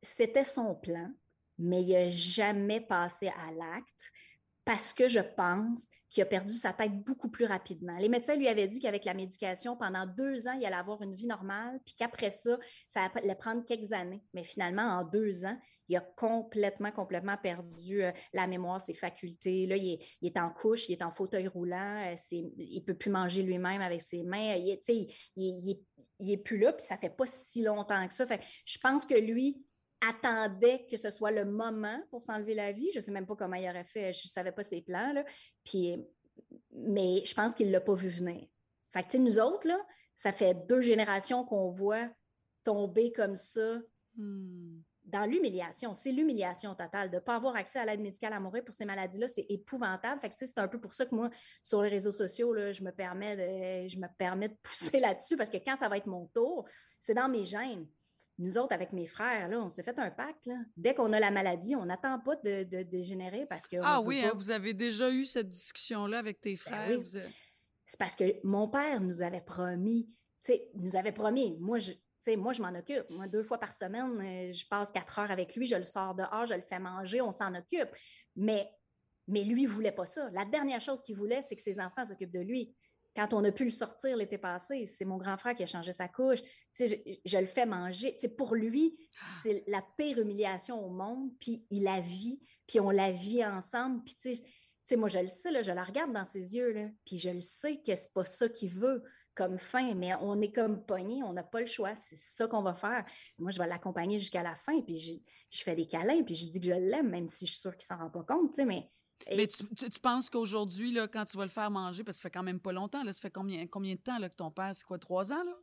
C'était son plan, mais il n'a jamais passé à l'acte parce que je pense qu'il a perdu sa tête beaucoup plus rapidement. Les médecins lui avaient dit qu'avec la médication, pendant deux ans, il allait avoir une vie normale, puis qu'après ça, ça allait prendre quelques années. Mais finalement, en deux ans, il a complètement, complètement perdu euh, la mémoire, ses facultés. Là, il est, en couche, il est en fauteuil roulant, euh, il ne peut plus manger lui-même avec ses mains. Il est, tu sais, il, est- plus là, puis ça fait pas si longtemps que ça. Fait je pense que lui, attendait que ce soit le moment pour s'enlever la vie. Je ne sais même pas comment il aurait fait. Je ne savais pas ses plans. Là. Puis mais je pense qu'il ne l'a pas vu venir. Fait que, nous autres, là, ça fait deux générations qu'on voit tomber comme ça hmm. dans l'humiliation. C'est l'humiliation totale. De ne pas avoir accès à l'aide médicale à mourir pour ces maladies-là, c'est épouvantable. Fait que, c'est un peu pour ça que moi, sur les réseaux sociaux, là, je, me permets de, je me permets de pousser là-dessus parce que quand ça va être mon tour, c'est dans mes gènes nous autres, avec mes frères, là, on s'est fait un pacte. Dès qu'on a la maladie, on n'attend pas de, dégénérer parce que. Ah oui, hein, vous avez déjà eu cette discussion-là avec tes ben frères. C'est parce que mon père nous avait promis, tu sais, nous avait promis, moi, je, moi, je m'en occupe. Moi, deux fois par semaine, euh, je passe quatre heures avec lui, je le sors dehors, je le fais manger, on s'en occupe. Mais, mais lui, il ne voulait pas ça. La dernière chose qu'il voulait, c'est que ses enfants s'occupent de lui quand on a pu le sortir l'été passé, c'est mon grand frère qui a changé sa couche. Je, je, le fais manger. pour lui, ah. c'est la pire humiliation au monde, puis il la vit, puis on la vit ensemble. Puis, moi, je le sais, là, je la regarde dans ses yeux, là, puis je le sais que c'est pas ça qu'il veut comme fin, mais on est comme pogné, on n'a pas le choix, c'est ça qu'on va faire. Moi, je vais l'accompagner jusqu'à la fin, puis je, je, fais des câlins, puis je dis que je l'aime, même si je suis sûre qu'il s'en rend pas compte, mais mais tu, penses qu'aujourd'hui, quand tu vas le faire manger, parce que ça fait quand même pas longtemps, là, ça fait combien, combien de temps là, que ton père, c'est quoi, trois ans, là?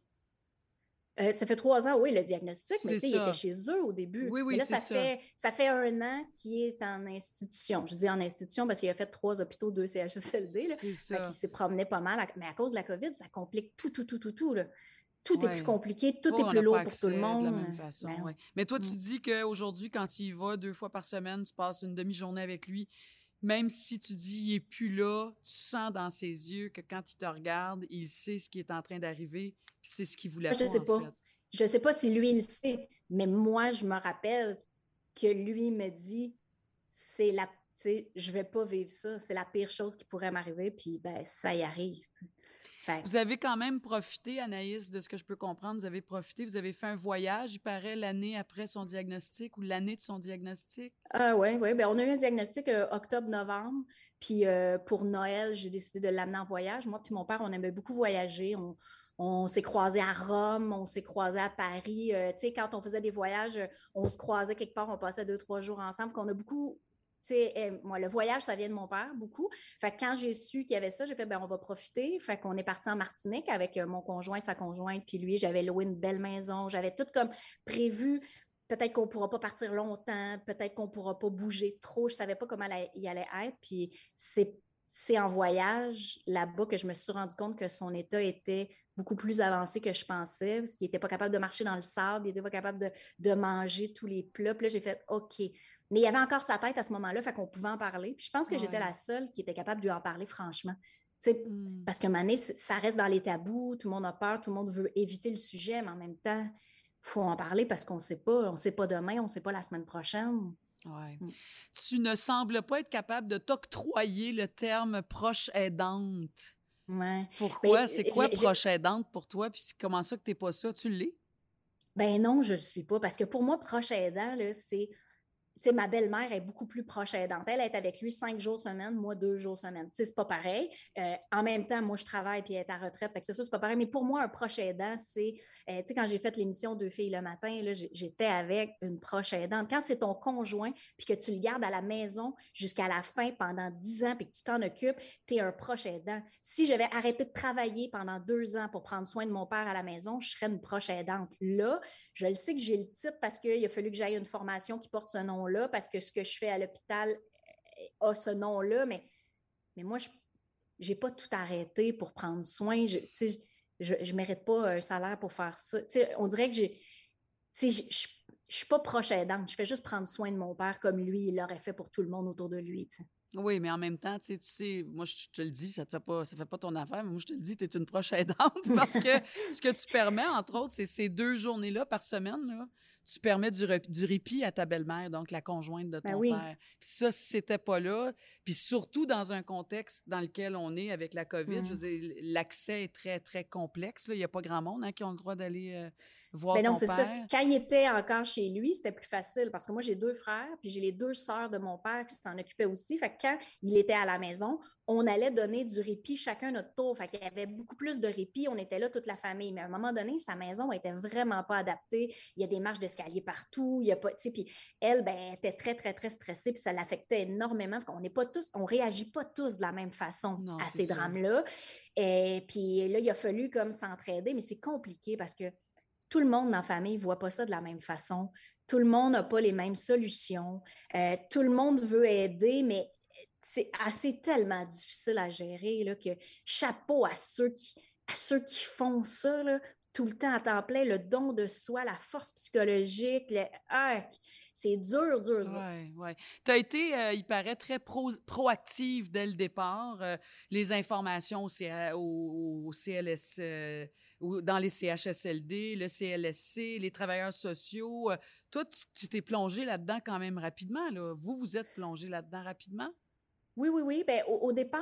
Euh, ça fait trois ans, oui, le diagnostic, mais il était chez eux au début. Oui, oui, là, ça, Fait, ça fait un an qu'il est en institution. Je dis en institution parce qu'il a fait trois hôpitaux, deux CHSLD. Là. Ça. Il s'est promené pas mal. Mais à cause de la COVID, ça complique tout, tout, tout, tout, tout. Là. Tout est plus compliqué, tout est plus lourd pour tout le monde. De la même façon, ben Mais toi, tu mm. dis qu'aujourd'hui, quand tu y vas deux fois par semaine, tu passes une demi-journée avec lui, même si tu dis il est plus là, tu sens dans ses yeux que quand il te regarde, il sait ce qui est en train d'arriver, puis c'est ce qu'il voulait Je ne sais pas. Je sais pas si lui il sait, mais moi je me rappelle que lui me dit c'est la je vais pas vivre ça, c'est la pire chose qui pourrait m'arriver puis ben ça y arrive. Vous avez quand même profité, Anaïs, de ce que je peux comprendre. Vous avez profité, vous avez fait un voyage, il paraît, l'année après son diagnostic ou l'année de son diagnostic? Ah oui, oui. Ben, on a eu un diagnostic euh, octobre-novembre. Puis euh, pour Noël, j'ai décidé de l'amener en voyage. Moi puis mon père, on aimait beaucoup voyager. On, s'est croisés à Rome, on s'est croisés à Paris. Euh, tu sais, quand on faisait des voyages, on se croisait quelque part, on passait deux, trois jours ensemble. Qu'on a beaucoup moi, le voyage, ça vient de mon père, beaucoup. Fait quand j'ai su qu'il y avait ça, j'ai fait, ben, on va profiter. Fait qu'on est parti en Martinique avec euh, mon conjoint, sa conjointe, puis lui, j'avais loué une belle maison. J'avais tout comme prévu. Peut-être qu'on ne pourra pas partir longtemps, peut-être qu'on ne pourra pas bouger trop. Je ne savais pas comment il allait être. Puis c'est en voyage là-bas que je me suis rendu compte que son état était beaucoup plus avancé que je pensais, parce qu'il n'était pas capable de marcher dans le sable, il n'était pas capable de, de, manger tous les plats. Puis là, j'ai fait OK, mais il y avait encore sa tête à ce moment-là, fait qu'on pouvait en parler. Puis je pense que j'étais la seule qui était capable de lui en parler franchement. Mmh. Parce que année, ça reste dans les tabous, tout le monde a peur, tout le monde veut éviter le sujet, mais en même temps, il faut en parler parce qu'on ne sait pas. On ne sait pas demain, on ne sait pas la semaine prochaine. Ouais. Mmh. Tu ne sembles pas être capable de t'octroyer le terme proche aidante. Ouais. Pourquoi? C'est quoi proche aidante pour toi? Puis comment ça que tu n'es pas ça? Tu l'es? Ben non, je ne le suis pas. Parce que pour moi, proche aidant, c'est sais, ma belle-mère est beaucoup plus proche aidante. Elle est avec lui cinq jours semaine, moi deux jours semaine. Tu sais, c'est pas pareil. Euh, en même temps, moi, je travaille puis elle est à retraite. Fait que c'est ça, c'est pas pareil. Mais pour moi, un proche aidant, c'est, euh, tu sais, quand j'ai fait l'émission Deux filles le matin, là, j'étais avec une proche aidante. Quand c'est ton conjoint puis que tu le gardes à la maison jusqu'à la fin pendant dix ans puis que tu t'en occupes, tu es un proche aidant. Si j'avais arrêté de travailler pendant deux ans pour prendre soin de mon père à la maison, je serais une proche aidante. Là, je le sais que j'ai le titre parce qu'il a fallu que j'aille une formation qui porte ce nom là parce que ce que je fais à l'hôpital euh, a ce nom-là, mais, mais moi, je n'ai pas tout arrêté pour prendre soin. Je ne mérite pas un salaire pour faire ça. on dirait que j'ai. Je ne suis pas proche aidante. Je fais juste prendre soin de mon père comme lui, il l'aurait fait pour tout le monde autour de lui. Oui, mais en même temps, tu sais, moi, je te le dis, ça ne fait, pas, ça fait pas ton affaire, mais moi, je te le dis, tu es une proche aidante parce que ce que tu permets, entre autres, c'est ces deux journées-là par semaine, là, tu permets du, du répit à ta belle-mère, donc la conjointe de ben ton père. Puis ça, si c'était pas là, puis surtout dans un contexte dans lequel on est avec la COVID, mmh. l'accès est très, très complexe. Il n'y a pas grand monde hein, qui ont le droit d'aller... Euh, voir ben non, ton père. ça. Quand il était encore chez lui, c'était plus facile parce que moi, j'ai deux frères, puis j'ai les deux sœurs de mon père qui s'en occupaient aussi. Fait que quand il était à la maison, on allait donner du répit chacun notre tour. Fait qu'il y avait beaucoup plus de répit. On était là toute la famille. Mais à un moment donné, sa maison était vraiment pas adaptée. Il y a des marches d'escalier partout. Il y a pas, puis elle, ben, était très, très, très stressée, puis ça l'affectait énormément. On n'est pas tous, on réagit pas tous de la même façon Non, à ces drames-là. Et puis là, il a fallu comme s'entraider, mais c'est compliqué parce que tout le monde dans la famille ne voit pas ça de la même façon. Tout le monde n'a pas les mêmes solutions. Euh, tout le monde veut aider, mais c'est assez tellement difficile à gérer là, que chapeau à ceux qui, à ceux qui font ça tout le temps à temps plein, le don de soi, la force psychologique, ah, c'est dur, dur, dur. Oui, oui. Tu as été, euh, il paraît, très pro- proactive dès le départ. euh, les informations au, CA au- CLS, euh, dans les CHSLD, le CLSC, les travailleurs sociaux. euh, toi, tu- t'es plongé là-dedans quand même rapidement. Vous, vous êtes plongé là-dedans rapidement? Oui, oui, oui. Ben, au, départ,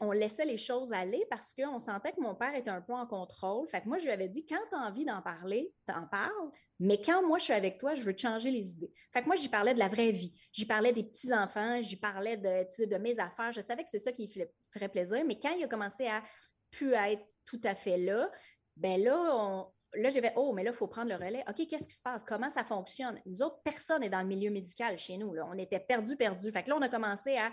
on laissait les choses aller parce qu'on sentait que mon père était un peu en contrôle. Fait que moi, je lui avais dit, quand tu as envie d'en parler, t'en parles. Mais quand moi, je suis avec toi, je veux changer les idées. Fait que moi, j'y parlais de la vraie vie. J'y parlais des petits-enfants, j'y parlais de, mes affaires. Je savais que c'est ça qui ferait, plaisir. Mais quand il a commencé à plus être tout à fait là, ben là, on, Là, j'avais, oh, mais là, il faut prendre le relais. OK, qu'est-ce qui se passe? Comment ça fonctionne? Nous autres, personne n'est dans le milieu médical chez nous. On était perdus, perdus. Fait que là, on a commencé à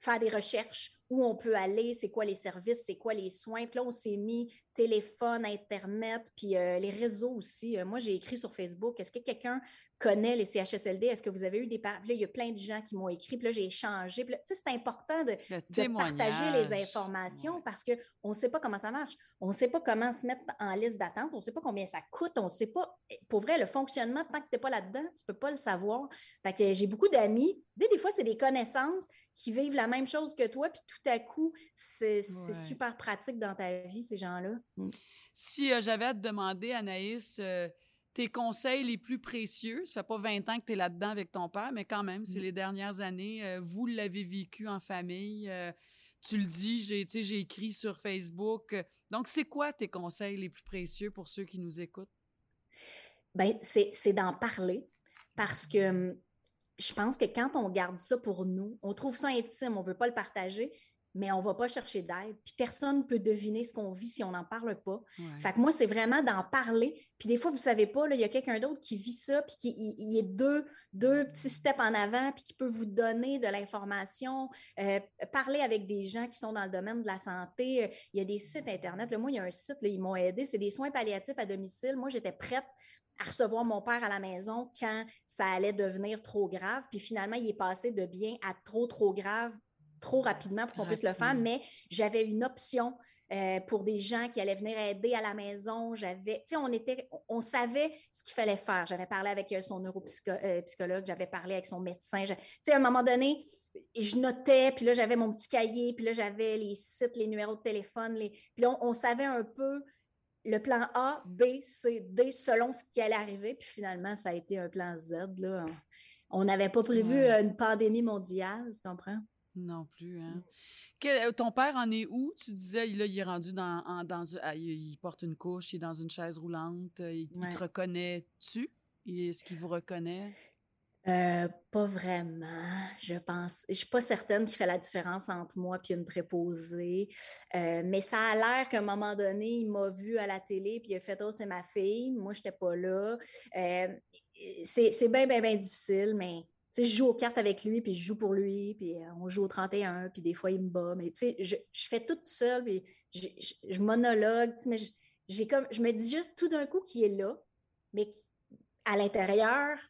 faire des recherches, où on peut aller, c'est quoi les services, c'est quoi les soins. Puis là, on s'est mis téléphone, Internet, puis euh, les réseaux aussi. Euh, moi, j'ai écrit sur Facebook, est-ce que quelqu'un connaît les CHSLD? Est-ce que vous avez eu des... Puis là, il y a plein de gens qui m'ont écrit, puis là, j'ai échangé. Puis là, tu sais, c'est important de, partager les informations Ouais. parce qu'on ne sait pas comment ça marche. On ne sait pas comment se mettre en liste d'attente. On ne sait pas combien ça coûte. On ne sait pas. Pour vrai, le fonctionnement, tant que tu n'es pas là-dedans, tu ne peux pas le savoir. Fait que j'ai beaucoup d'amis. Des, des fois, c'est des connaissances qui vivent la même chose que toi, puis tout à coup, c'est Ouais. super pratique dans ta vie, ces gens-là? Mm. Si euh, j'avais à te demander, Anaïs, euh, tes conseils les plus précieux, ça fait pas 20 ans que tu es là-dedans avec ton père, mais quand même, c'est Mm. les dernières années, euh, vous l'avez vécu en famille. euh, tu le dis, j'ai écrit sur Facebook. donc, c'est quoi tes conseils les plus précieux pour ceux qui nous écoutent? Ben, c'est d'en parler parce que hum, je pense que quand on garde ça pour nous, on trouve ça intime, on ne veut pas le partager, mais on ne va pas chercher d'aide. Puis personne ne peut deviner ce qu'on vit si on n'en parle pas. Ouais. Fait que moi, c'est vraiment d'en parler. Puis des fois, vous ne savez pas, il y a quelqu'un d'autre qui vit ça, puis qui il, il est deux, deux petits steps en avant, puis qui peut vous donner de l'information. Euh, parler avec des gens qui sont dans le domaine de la santé. Euh, Il y a des sites Internet. Là, moi, il y a un site, là, ils m'ont aidé. C'est des soins palliatifs à domicile. Moi, j'étais prête à recevoir mon père à la maison quand ça allait devenir trop grave. Puis finalement, il est passé de bien à trop, trop grave trop rapidement pour qu'on puisse le faire, mais j'avais une option euh, pour des gens qui allaient venir aider à la maison. J'avais, tu sais, on était, on, savait ce qu'il fallait faire. J'avais parlé avec euh, son neuropsychologue, j'avais parlé avec son médecin. Tu sais, à un moment donné, je notais, puis là, j'avais mon petit cahier, puis là, j'avais les sites, les numéros de téléphone, les... puis là, on, on savait un peu le plan A, B, C, D selon ce qui allait arriver. Puis finalement, ça a été un plan Z. Là. On n'avait pas prévu Ouais. euh, une pandémie mondiale, tu comprends? Non plus, hein? Que- euh, ton père en est où? Tu disais, là, il est rendu dans... en- dans ah, il, il porte une couche, il est dans une chaise roulante. euh, Il, il Ouais. te reconnaît-tu? Est-ce qu'il vous reconnaît? Euh, pas vraiment, je pense. Je suis pas certaine qu'il fait la différence entre moi et une préposée. Euh, mais ça a l'air qu'à un moment donné, il m'a vu à la télé puis il a fait Oh, c'est ma fille. Moi, je n'étais pas là. Euh, c'est bien, bien, bien difficile, mais je joue aux cartes avec lui, puis je joue pour lui, puis euh, on joue au 31, puis des fois, il me bat. Mais tu sais, je, je fais tout seul, puis je, je- je monologue, mais je- j'ai comme, je me dis juste tout d'un coup qu'il est là, mais à l'intérieur, tu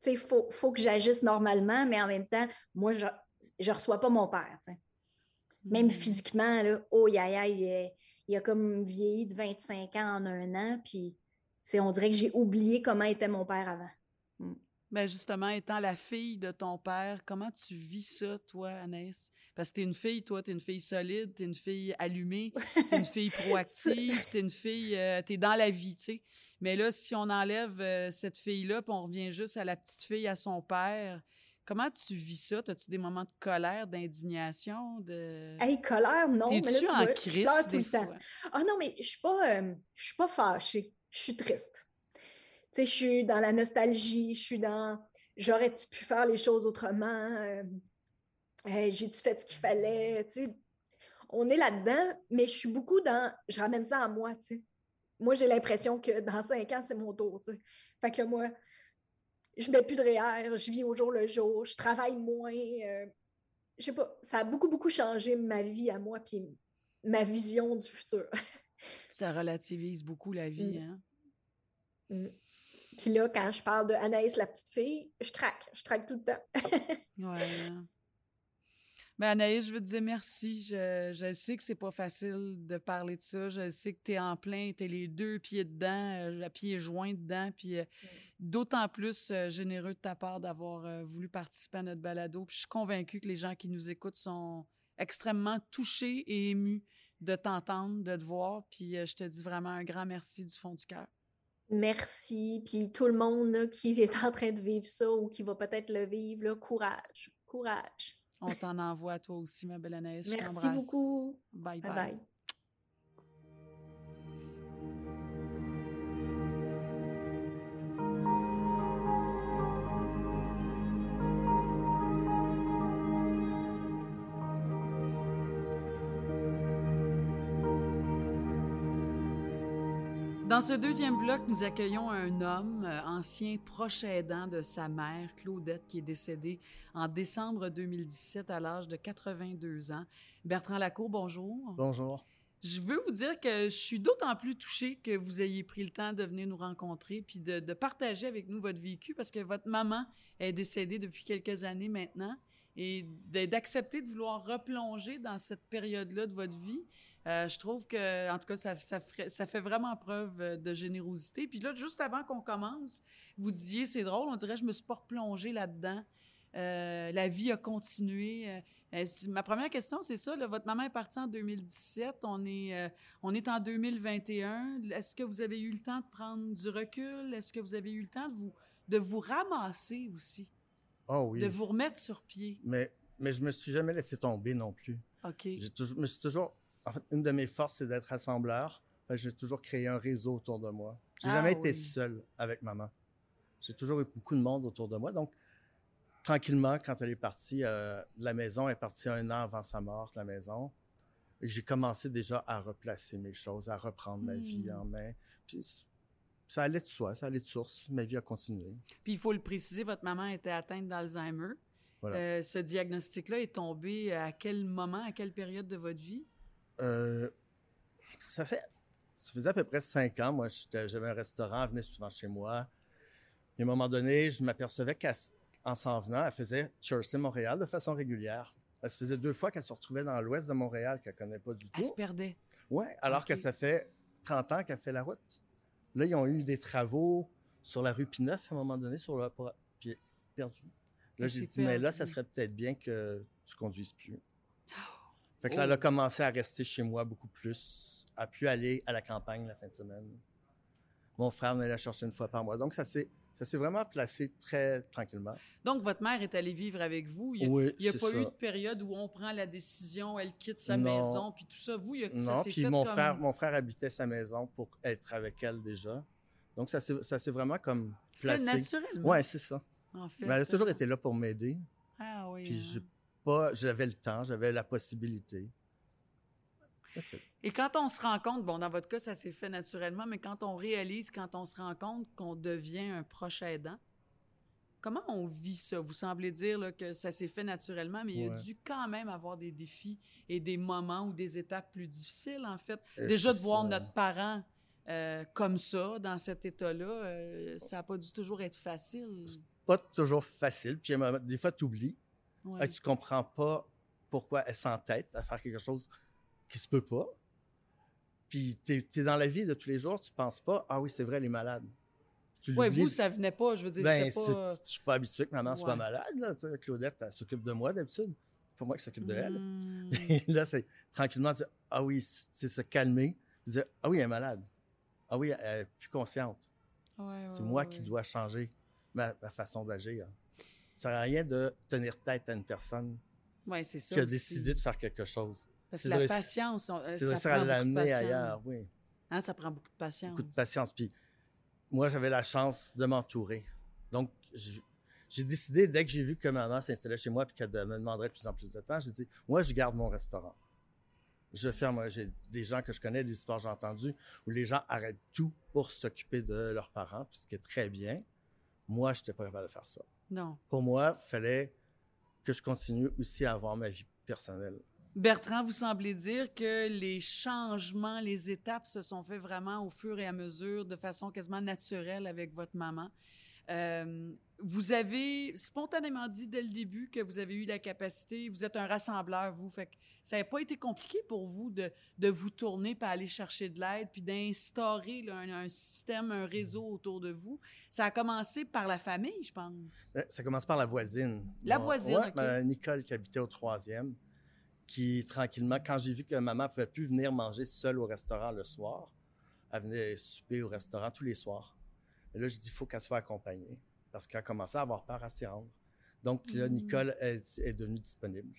sais, il faut, faut que j'agisse normalement, mais en même temps, moi, je ne reçois pas mon père. Même Hmm. physiquement, là, oh, il, est- il a comme vieilli de 25 ans en un an, puis on dirait que j'ai oublié comment était mon père avant. Ben justement, étant la fille de ton père, comment tu vis ça, toi, Anaïs? Parce que t'es une fille, toi, t'es une fille solide, t'es une fille allumée, t'es une fille proactive, t'es une fille, euh, t'es dans la vie, tu sais. Mais là, si on enlève euh, cette fille-là, puis on revient juste à la petite fille, à son père, comment tu vis ça? As-tu des moments de colère, d'indignation, de... Hey, colère, non, mais là, tu en vois, je crise pleure tout des le temps. fois? Ah non, mais je suis pas, euh, je suis pas fâchée. Je suis triste. Sais, je suis dans la nostalgie, je suis dans j'aurais-tu pu faire les choses autrement? Euh, j'ai-tu fait ce qu'il fallait? Tu sais, on est là-dedans, mais je suis beaucoup dans je ramène ça à moi, tu sais. Moi, j'ai l'impression que dans cinq ans, c'est mon tour, tu sais. Fait que moi, je mets plus de REER, je vis au jour le jour, je travaille moins. Euh, je sais pas, ça a beaucoup, beaucoup changé ma vie à moi, puis ma vision du futur. ça relativise beaucoup la vie, mm. hein? Mm. Puis là, quand je parle de Anaïs, la petite fille, je craque. Je craque tout le temps. ouais. Hein. Mais Anaïs, je veux te dire merci. Je, sais que c'est pas facile de parler de ça. Je sais que tu es en plein, tu es les deux pieds dedans, la euh, pied joint dedans. Puis euh, d'autant plus euh, généreux de ta part d'avoir voulu participer à notre balado. Puis je suis convaincue que les gens qui nous écoutent sont extrêmement touchés et émus de t'entendre, de te voir. Puis je te dis vraiment un grand merci du fond du cœur. Merci. Puis tout le monde qui est en train de vivre ça ou qui va peut-être le vivre, courage, courage. On t'en envoie à toi aussi, ma belle Anaïs. Merci beaucoup. bye. bye. bye. Dans ce deuxième bloc, nous accueillons un homme, euh, ancien proche aidant de sa mère, Claudette, qui est décédée en décembre 2017 à l'âge de 82 ans. Bertrand Lacour, bonjour. Bonjour. Je veux vous dire que je suis d'autant plus touchée que vous ayez pris le temps de venir nous rencontrer puis de, de partager avec nous votre vécu parce que votre maman est décédée depuis quelques années maintenant et d'accepter de vouloir replonger dans cette période-là de votre vie. Euh, je trouve que, en tout cas, ça, ça, fait vraiment preuve euh, de générosité. Puis là, juste avant qu'on commence, vous disiez, c'est drôle, on dirait, je me suis pas replongée là-dedans. Euh, la vie a continué. ma première question, c'est ça. votre maman est partie en 2017. On est, on est en 2021. Est-ce que vous avez eu le temps de prendre du recul? Est-ce que vous avez eu le temps de vous, de vous ramasser aussi? Oh oui. De vous remettre sur pied? Mais, mais je me suis jamais laissé tomber non plus. OK. je me suis toujours en fait, une de mes forces, c'est d'être rassembleur. j'ai toujours créé un réseau autour de moi. J'ai n'ai jamais ah été seul avec maman. J'ai toujours eu beaucoup de monde autour de moi. Donc, tranquillement, quand elle est partie euh, de la maison, elle est partie un an avant sa mort la maison. Et j'ai commencé déjà à replacer mes choses, à reprendre ma vie hmm. en main. Puis ça allait de soi, ça allait de source. Ma vie a continué. Puis il faut le préciser, votre maman était atteinte d'Alzheimer. Euh, ce diagnostic-là est tombé à quel moment, à quelle période de votre vie? Euh, ça fait. Ça faisait à peu près cinq ans. Moi, j'avais un restaurant, elle venait souvent chez moi. Et à un moment donné, je m'apercevais qu'en s'en venant, elle faisait Churchill-Montréal de façon régulière. Elle se faisait deux fois qu'elle se retrouvait dans l'ouest de Montréal, qu'elle ne connaît pas du tout. Elle se perdait. Oui, alors que ça fait 30 ans qu'elle fait la route. Là, ils ont eu des travaux sur la rue Pineuf à un moment donné, sur le. Puis perdu. Là, j'ai dit, mais là, ça serait peut-être bien que tu conduises plus. Fait que là, elle a commencé à rester chez moi beaucoup plus. Elle a pu aller à la campagne la fin de semaine. Mon frère venait la chercher une fois par mois. Donc, ça s'est, ça s'est vraiment placé très tranquillement. Donc, votre mère est allée vivre avec vous. Il n'y a, pas eu de période où on prend la décision, elle quitte sa maison, puis tout ça. Vous, il y a, non, ça puis mon, frère, mon frère habitait sa maison pour être avec elle déjà. Donc, ça s'est, vraiment comme placé. naturellement. Oui, c'est ça. En fait, Mais elle a toujours été là pour m'aider. Ah oui. Puis hein pas, j'avais le temps, j'avais la possibilité. Et quand on se rend compte, bon, dans votre cas, ça s'est fait naturellement, mais quand on réalise, quand on se rend compte qu'on devient un proche aidant, comment on vit ça? Vous semblez dire que ça s'est fait naturellement, mais il y a dû quand même avoir des défis et des moments ou des étapes plus difficiles, en fait. Déjà, de voir notre parent euh, comme ça, dans cet état-là, euh, ça n'a pas dû toujours être facile. Pas toujours facile, puis des fois, tu oublies. Ouais. tu comprends pas pourquoi elle s'entête à faire quelque chose qui se peut pas. Puis tu es, dans la vie de tous les jours, tu penses pas, ah oui, c'est vrai, elle est malade. Oui, vous, ça venait pas, je veux dire, ben, pas... Je suis pas habitué que maman soit malade, là. Claudette, elle s'occupe de moi d'habitude. C'est pas moi qui s'occupe de elle. Hmm. là, c'est tranquillement dire, ah oui, c'est se calmer. Dire, ah oui, elle est malade. Ah oui, elle est plus consciente. c'est moi qui dois changer ma façon d'agir. Ça sert à rien de tenir tête à une personne qui a décidé de faire quelque chose. Parce que la patience, euh, ça prend l'amener ailleurs, oui. Hein, ça prend beaucoup de patience. Beaucoup de patience. Puis moi, j'avais la chance de m'entourer. Donc, j'ai décidé, dès que j'ai vu que maman s'installait chez moi et qu'elle me demanderait de plus en plus de temps, j'ai dit, moi, je garde mon restaurant. Je ferme, j'ai des gens que je connais, des histoires que j'ai entendues, où les gens arrêtent tout pour s'occuper de leurs parents, ce qui est très bien. Moi, je n'étais pas capable de faire ça. Non. Pour moi, il fallait que je continue aussi à avoir ma vie personnelle. Bertrand, vous semblez dire que les changements, les étapes se sont faits vraiment au fur et à mesure, de façon quasiment naturelle avec votre maman. Euh, vous avez spontanément dit dès le début que vous avez eu la capacité, vous êtes un rassembleur, vous, fait que ça n'a pas été compliqué pour vous de, de vous tourner puis aller chercher de l'aide puis d'instaurer un, système, un réseau autour de vous. Ça a commencé par la famille, je pense. Euh, ça commence par la voisine. La voisine, ouais, Nicole qui habitait au troisième, qui tranquillement, quand j'ai vu que maman ne pouvait plus venir manger seule au restaurant le soir, elle venait souper au restaurant tous les soirs. Là, je dis, il faut qu'elle soit accompagnée parce qu'elle a commencé à avoir peur à s'y rendre. Donc là, mm. Nicole est, devenue disponible.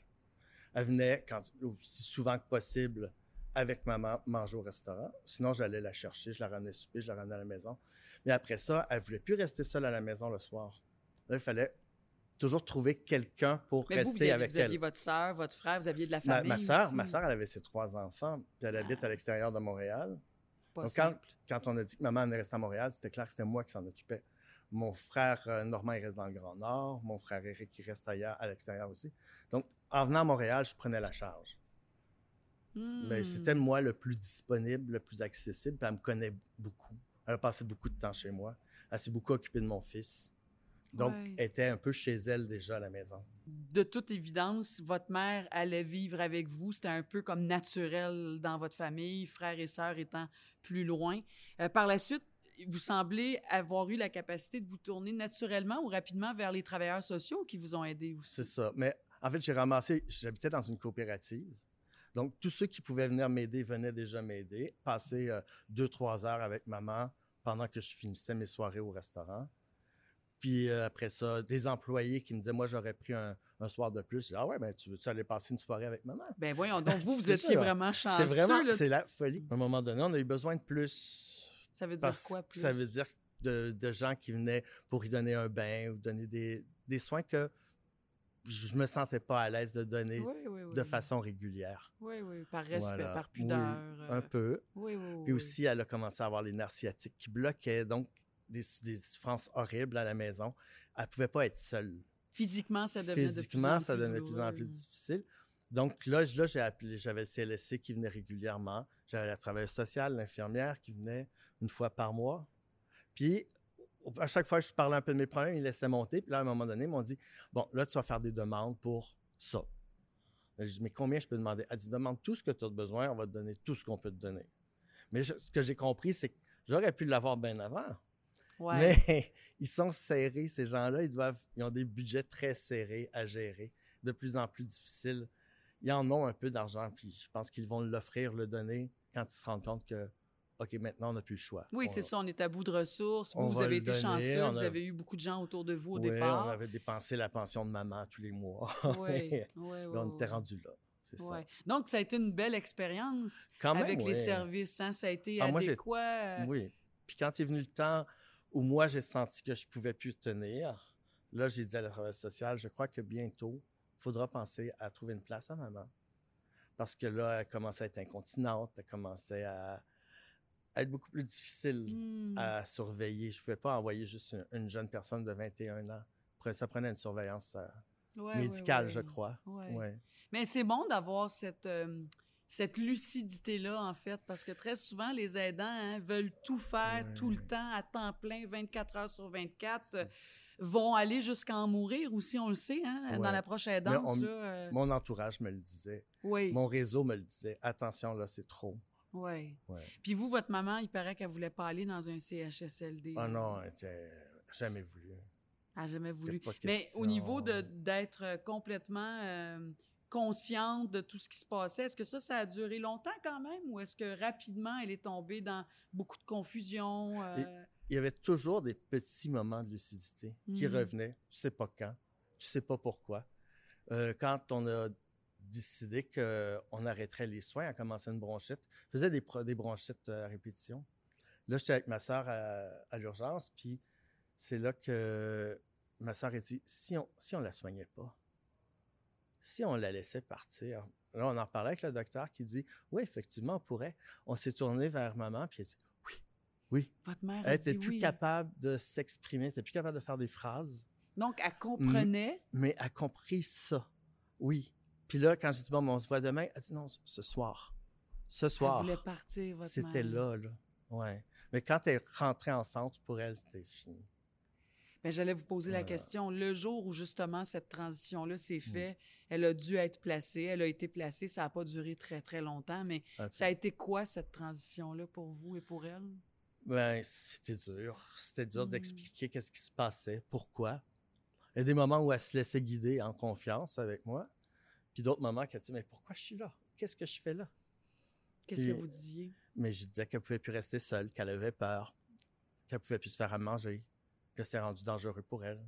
Elle venait quand, aussi souvent que possible avec maman manger au restaurant. Sinon, j'allais la chercher, je la ramenais souper, je la ramenais à la maison. Mais après ça, elle voulait plus rester seule à la maison le soir. Là, il fallait toujours trouver quelqu'un pour rester avec elle. Vous aviez votre soeur, votre frère, vous aviez de la famille. Ma, soeur, ma soeur, elle avait ses trois enfants, puis elle habite à l'extérieur de Montréal. Donc, quand, quand, on a dit que maman allait rester à Montréal, c'était clair que c'était moi qui s'en occupais. Mon frère euh, Normand, il reste dans le Grand Nord. Mon frère Eric, il reste ailleurs, à l'extérieur aussi. Donc, en venant à Montréal, je prenais la charge. Mais hmm. c'était moi le plus disponible, le plus accessible. Puis elle me connaît beaucoup. Elle a passé beaucoup de temps chez moi. Elle s'est beaucoup occupée de mon fils. Donc, elle était un peu chez elle déjà à la maison. De toute évidence, votre mère allait vivre avec vous. C'était un peu comme naturel dans votre famille, frères et sœurs étant plus loin. Euh, par la suite, vous semblez avoir eu la capacité de vous tourner naturellement ou rapidement vers les travailleurs sociaux qui vous ont aidé aussi? C'est ça. Mais en fait, j'ai ramassé, j'habitais dans une coopérative. Donc, tous ceux qui pouvaient venir m'aider venaient déjà m'aider, passer euh, deux, trois heures avec maman pendant que je finissais mes soirées au restaurant. Puis euh, après ça, des employés qui me disaient, moi, j'aurais pris un, soir de plus. ah ouais, ben tu veux aller passer une soirée avec maman? Ben voyons, donc vous, vous étiez vraiment chanceux. C'est vraiment, c'est la folie. À un moment donné, on a eu besoin de plus. Ça veut dire quoi, plus? Ça veut dire de, gens qui venaient pour y donner un bain ou donner des, soins que je me sentais pas à l'aise de donner de façon régulière. Oui, oui, par respect, par pudeur. un euh, peu. Oui, oui, Puis aussi, elle a commencé à avoir les nerfs sciatiques qui bloquaient. Donc, des, des souffrances horribles à la maison. Elle pouvait pas être seule. Physiquement, ça devenait Physiquement, ça devenait de plus en plus difficile. Donc là, là j'ai appelé, j'avais le CLSC qui venait régulièrement. J'avais la travailleuse sociale, l'infirmière qui venait une fois par mois. Puis, à chaque fois que je parlais un peu de mes problèmes, ils laissaient monter. Puis là, à un moment donné, ils m'ont dit Bon, là, tu vas faire des demandes pour ça. Je dis Mais combien je peux demander Elle dit Demande tout ce que tu as besoin, on va te donner tout ce qu'on peut te donner. Mais ce que j'ai compris, c'est que j'aurais pu l'avoir bien avant. Mais ils sont serrés, ces gens-là. Ils doivent, ils ont des budgets très serrés à gérer, de plus en plus difficiles. Ils en ont un peu d'argent, puis je pense qu'ils vont l'offrir, le donner quand ils se rendent compte que, OK, maintenant, on n'a plus le choix. Oui, c'est ça. On est à bout de ressources. Vous, vous avez été chanceux. Vous avez eu beaucoup de gens autour de vous au oui, départ. on avait dépensé la pension de maman tous les mois. Oui, oui, là, on était rendu là. Ça. Donc, ça a été une belle expérience avec les services. Hein? Ça a été ah, adéquat. Euh, oui. Puis quand est venu le temps où moi, j'ai senti que je pouvais plus tenir. Là, j'ai dit à la travail sociale, je crois que bientôt, il faudra penser à trouver une place à maman. Parce que là, elle commençait à être incontinente, elle commençait à, être beaucoup plus difficile hmm. à surveiller. Je ne pouvais pas envoyer juste une, jeune personne de 21 ans. Ça prenait une surveillance euh, médicale, je crois. Mais c'est bon d'avoir cette... Euh, cette lucidité-là, en fait, parce que très souvent, les aidants hein, veulent tout faire tout le temps, à temps plein, 24 heures sur 24, euh, vont aller jusqu'à en mourir aussi, on le sait, hein, dans l'approche aidance. là, euh. Mon entourage me le disait. Oui. Mon réseau me le disait. Attention, là, c'est trop. Oui. Ouais. Puis vous, votre maman, il paraît qu'elle voulait pas aller dans un CHSLD. Ah non, elle n'a jamais voulu. Elle n'a jamais voulu. Mais au niveau d'être complètement... Euh, consciente de tout ce qui se passait? Est-ce que ça, ça a duré longtemps quand même ou est-ce que rapidement elle est tombée dans beaucoup de confusion? Euh? Il y avait toujours des petits moments de lucidité qui mhm. revenaient. Tu sais pas quand, tu sais pas pourquoi. Euh, quand on a décidé qu'on arrêterait les soins, à commencer une bronchite, faisait des, des bronchites à répétition. Là, j'étais avec ma soeur à, l'urgence, puis c'est là que ma soeur a dit si on si on la soignait pas, si on la laissait partir? Là, on en parlait avec le docteur qui dit oui, effectivement, on pourrait. On s'est tourné vers maman, puis elle dit oui, oui. Votre mère Elle était plus capable de s'exprimer, elle était plus capable de faire des phrases. Donc, elle comprenait. Mais elle a compris ça. Oui. Puis là, quand j'ai dit, bon, on se voit demain, elle dit non, ce soir. Ce soir. Elle voulait partir, votre C'était là, là. Ouais. Mais quand elle rentrée en centre, pour elle, c'était fini. Mais j'allais vous poser la question. Le jour où justement cette transition-là s'est mm. faite, elle a dû être placée, elle a été placée, ça n'a pas duré très, très longtemps, mais ça a été quoi cette transition-là pour vous et pour elle? Ben, c'était dur. C'était dur mm. d'expliquer qu'est-ce qui se passait, pourquoi. Il y a des moments où elle se laissait guider en confiance avec moi, puis d'autres moments qu'elle dit Mais pourquoi je suis là? Qu'est-ce que je fais là Qu'est-ce que vous disiez? Mais je disais qu'elle pouvait plus rester seule, qu'elle avait peur, qu'elle pouvait plus se faire à manger, que c'était rendu dangereux pour elle.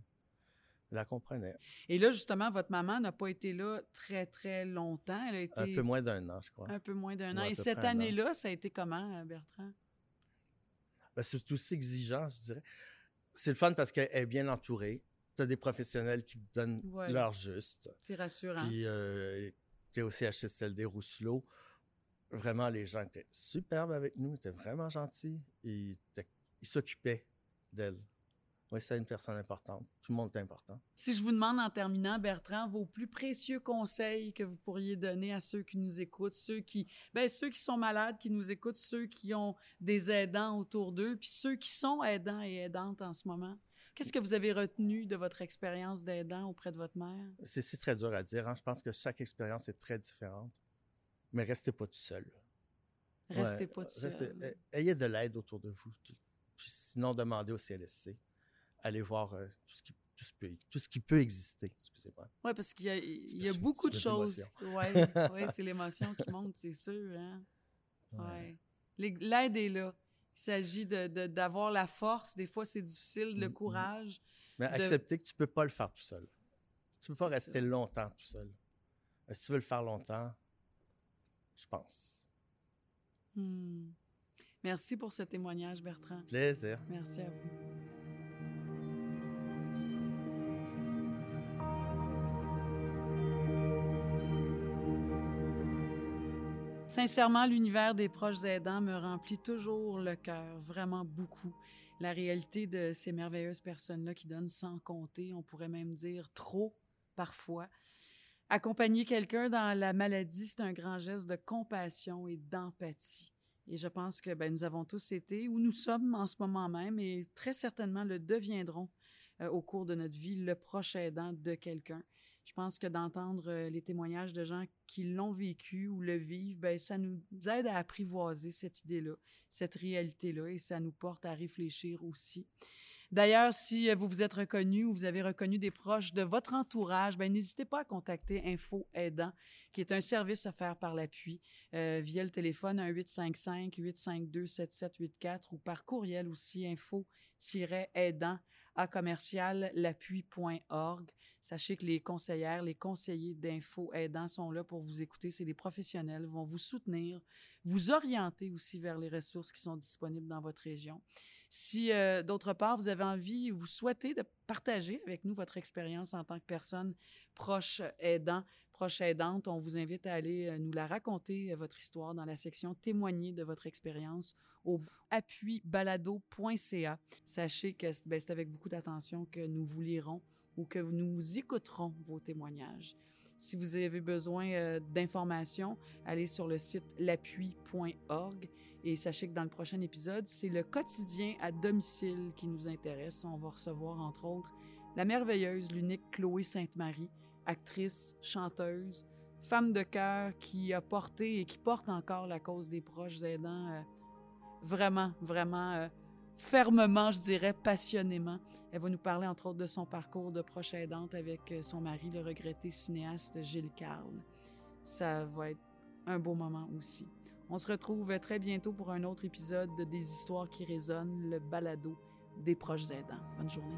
Elle la comprenait. Et là, justement, votre maman n'a pas été là très, très longtemps. Elle a été... Un peu moins d'un an, je crois. Un peu moins d'un an. Et cette année-là, ça a été comment, Bertrand? Ben, c'est aussi exigeant, je dirais. C'est le fun parce qu'elle est bien entourée tu as des professionnels qui te donnent leur juste. C'est rassurant. Puis, euh, tu es au CHSLD Rousselot. Vraiment, les gens étaient superbes avec nous, étaient vraiment gentils. Ils s'occupaient d'elle. Oui, c'est une personne importante. Tout le monde est important. Si je vous demande en terminant, Bertrand, vos plus précieux conseils que vous pourriez donner à ceux qui nous écoutent, ceux qui, ben, ceux qui sont malades, qui nous écoutent, ceux qui ont des aidants autour d'eux, puis ceux qui sont aidants et aidantes en ce moment. Qu'est-ce que vous avez retenu de votre expérience d'aidant auprès de votre mère? C'est très dur à dire. Hein. Je pense que chaque expérience est très différente. Mais restez pas tout seul. Restez pas tout seul. ayez de l'aide autour de vous. sinon, demandez au CLSC. Allez voir euh, tout, ce qui, tout, ce peut, tout, ce qui, peut, exister. Excusez-moi. Oui, parce qu'il y a, il y a beaucoup de choses. Oui, ouais, c'est l'émotion qui monte, c'est sûr. Hein? Ouais. L'aide est là. Il s'agit d'avoir de, la force. Des fois, c'est difficile, le mm, mm. courage. Mais accepter que tu peux pas le faire tout seul. Tu peux pas rester longtemps tout seul. si tu veux le faire longtemps, je pense. Hmm. Merci pour ce témoignage, Bertrand. Plaisir. Merci à vous. Sincèrement, l'univers des proches aidants me remplit toujours le cœur, vraiment beaucoup. La réalité de ces merveilleuses personnes-là qui donnent sans compter, on pourrait même dire trop parfois. Accompagner quelqu'un dans la maladie, c'est un grand geste de compassion et d'empathie. Et je pense que ben, nous avons tous été, où nous sommes en ce moment même, et très certainement le deviendront euh, au cours de notre vie, le proche aidant de quelqu'un je pense que d'entendre euh, les témoignages de gens qui l'ont vécu ou le vivent, ben ça nous aide à apprivoiser cette idée-là, cette réalité-là, et ça nous porte à réfléchir aussi. D'ailleurs, si euh, vous vous êtes reconnu ou vous avez reconnu des proches de votre entourage, ben n'hésitez pas à contacter Info Aidant, qui est un service offert par l'appui euh, via le téléphone 1-855-852-7784 ou par courriel aussi info-aidant à commercial l'appui.org. Sachez que les conseillères, les conseillers d'info aidants sont là pour vous écouter. C'est des professionnels, vont vous soutenir, vous orienter aussi vers les ressources qui sont disponibles dans votre région. Si, euh, d'autre part, vous avez envie, vous souhaitez de partager avec nous votre expérience en tant que personne proche aidant, proche aidante, on vous invite à aller euh, nous la raconter, euh, votre histoire, dans la section témoigner de votre expérience au appuibalado.ca. Sachez que ben, c'est avec beaucoup d'attention que nous vous lirons ou que nous écouterons vos témoignages. Si vous avez besoin d'informations, allez sur le site l'appui.org et sachez que dans le prochain épisode, c'est le quotidien à domicile qui nous intéresse. On va recevoir entre autres la merveilleuse, l'unique Chloé Sainte-Marie, actrice, chanteuse, femme de cœur qui a porté et qui porte encore la cause des proches aidants euh, vraiment, vraiment euh, fermement, je dirais, passionnément. Elle va nous parler, entre autres, de son parcours de proche aidante avec euh, son mari, le regretté cinéaste Gilles Carle. Ça va être un beau moment aussi. On se retrouve très bientôt pour un autre épisode de Des histoires qui résonnent, le balado des proches aidants. Bonne journée.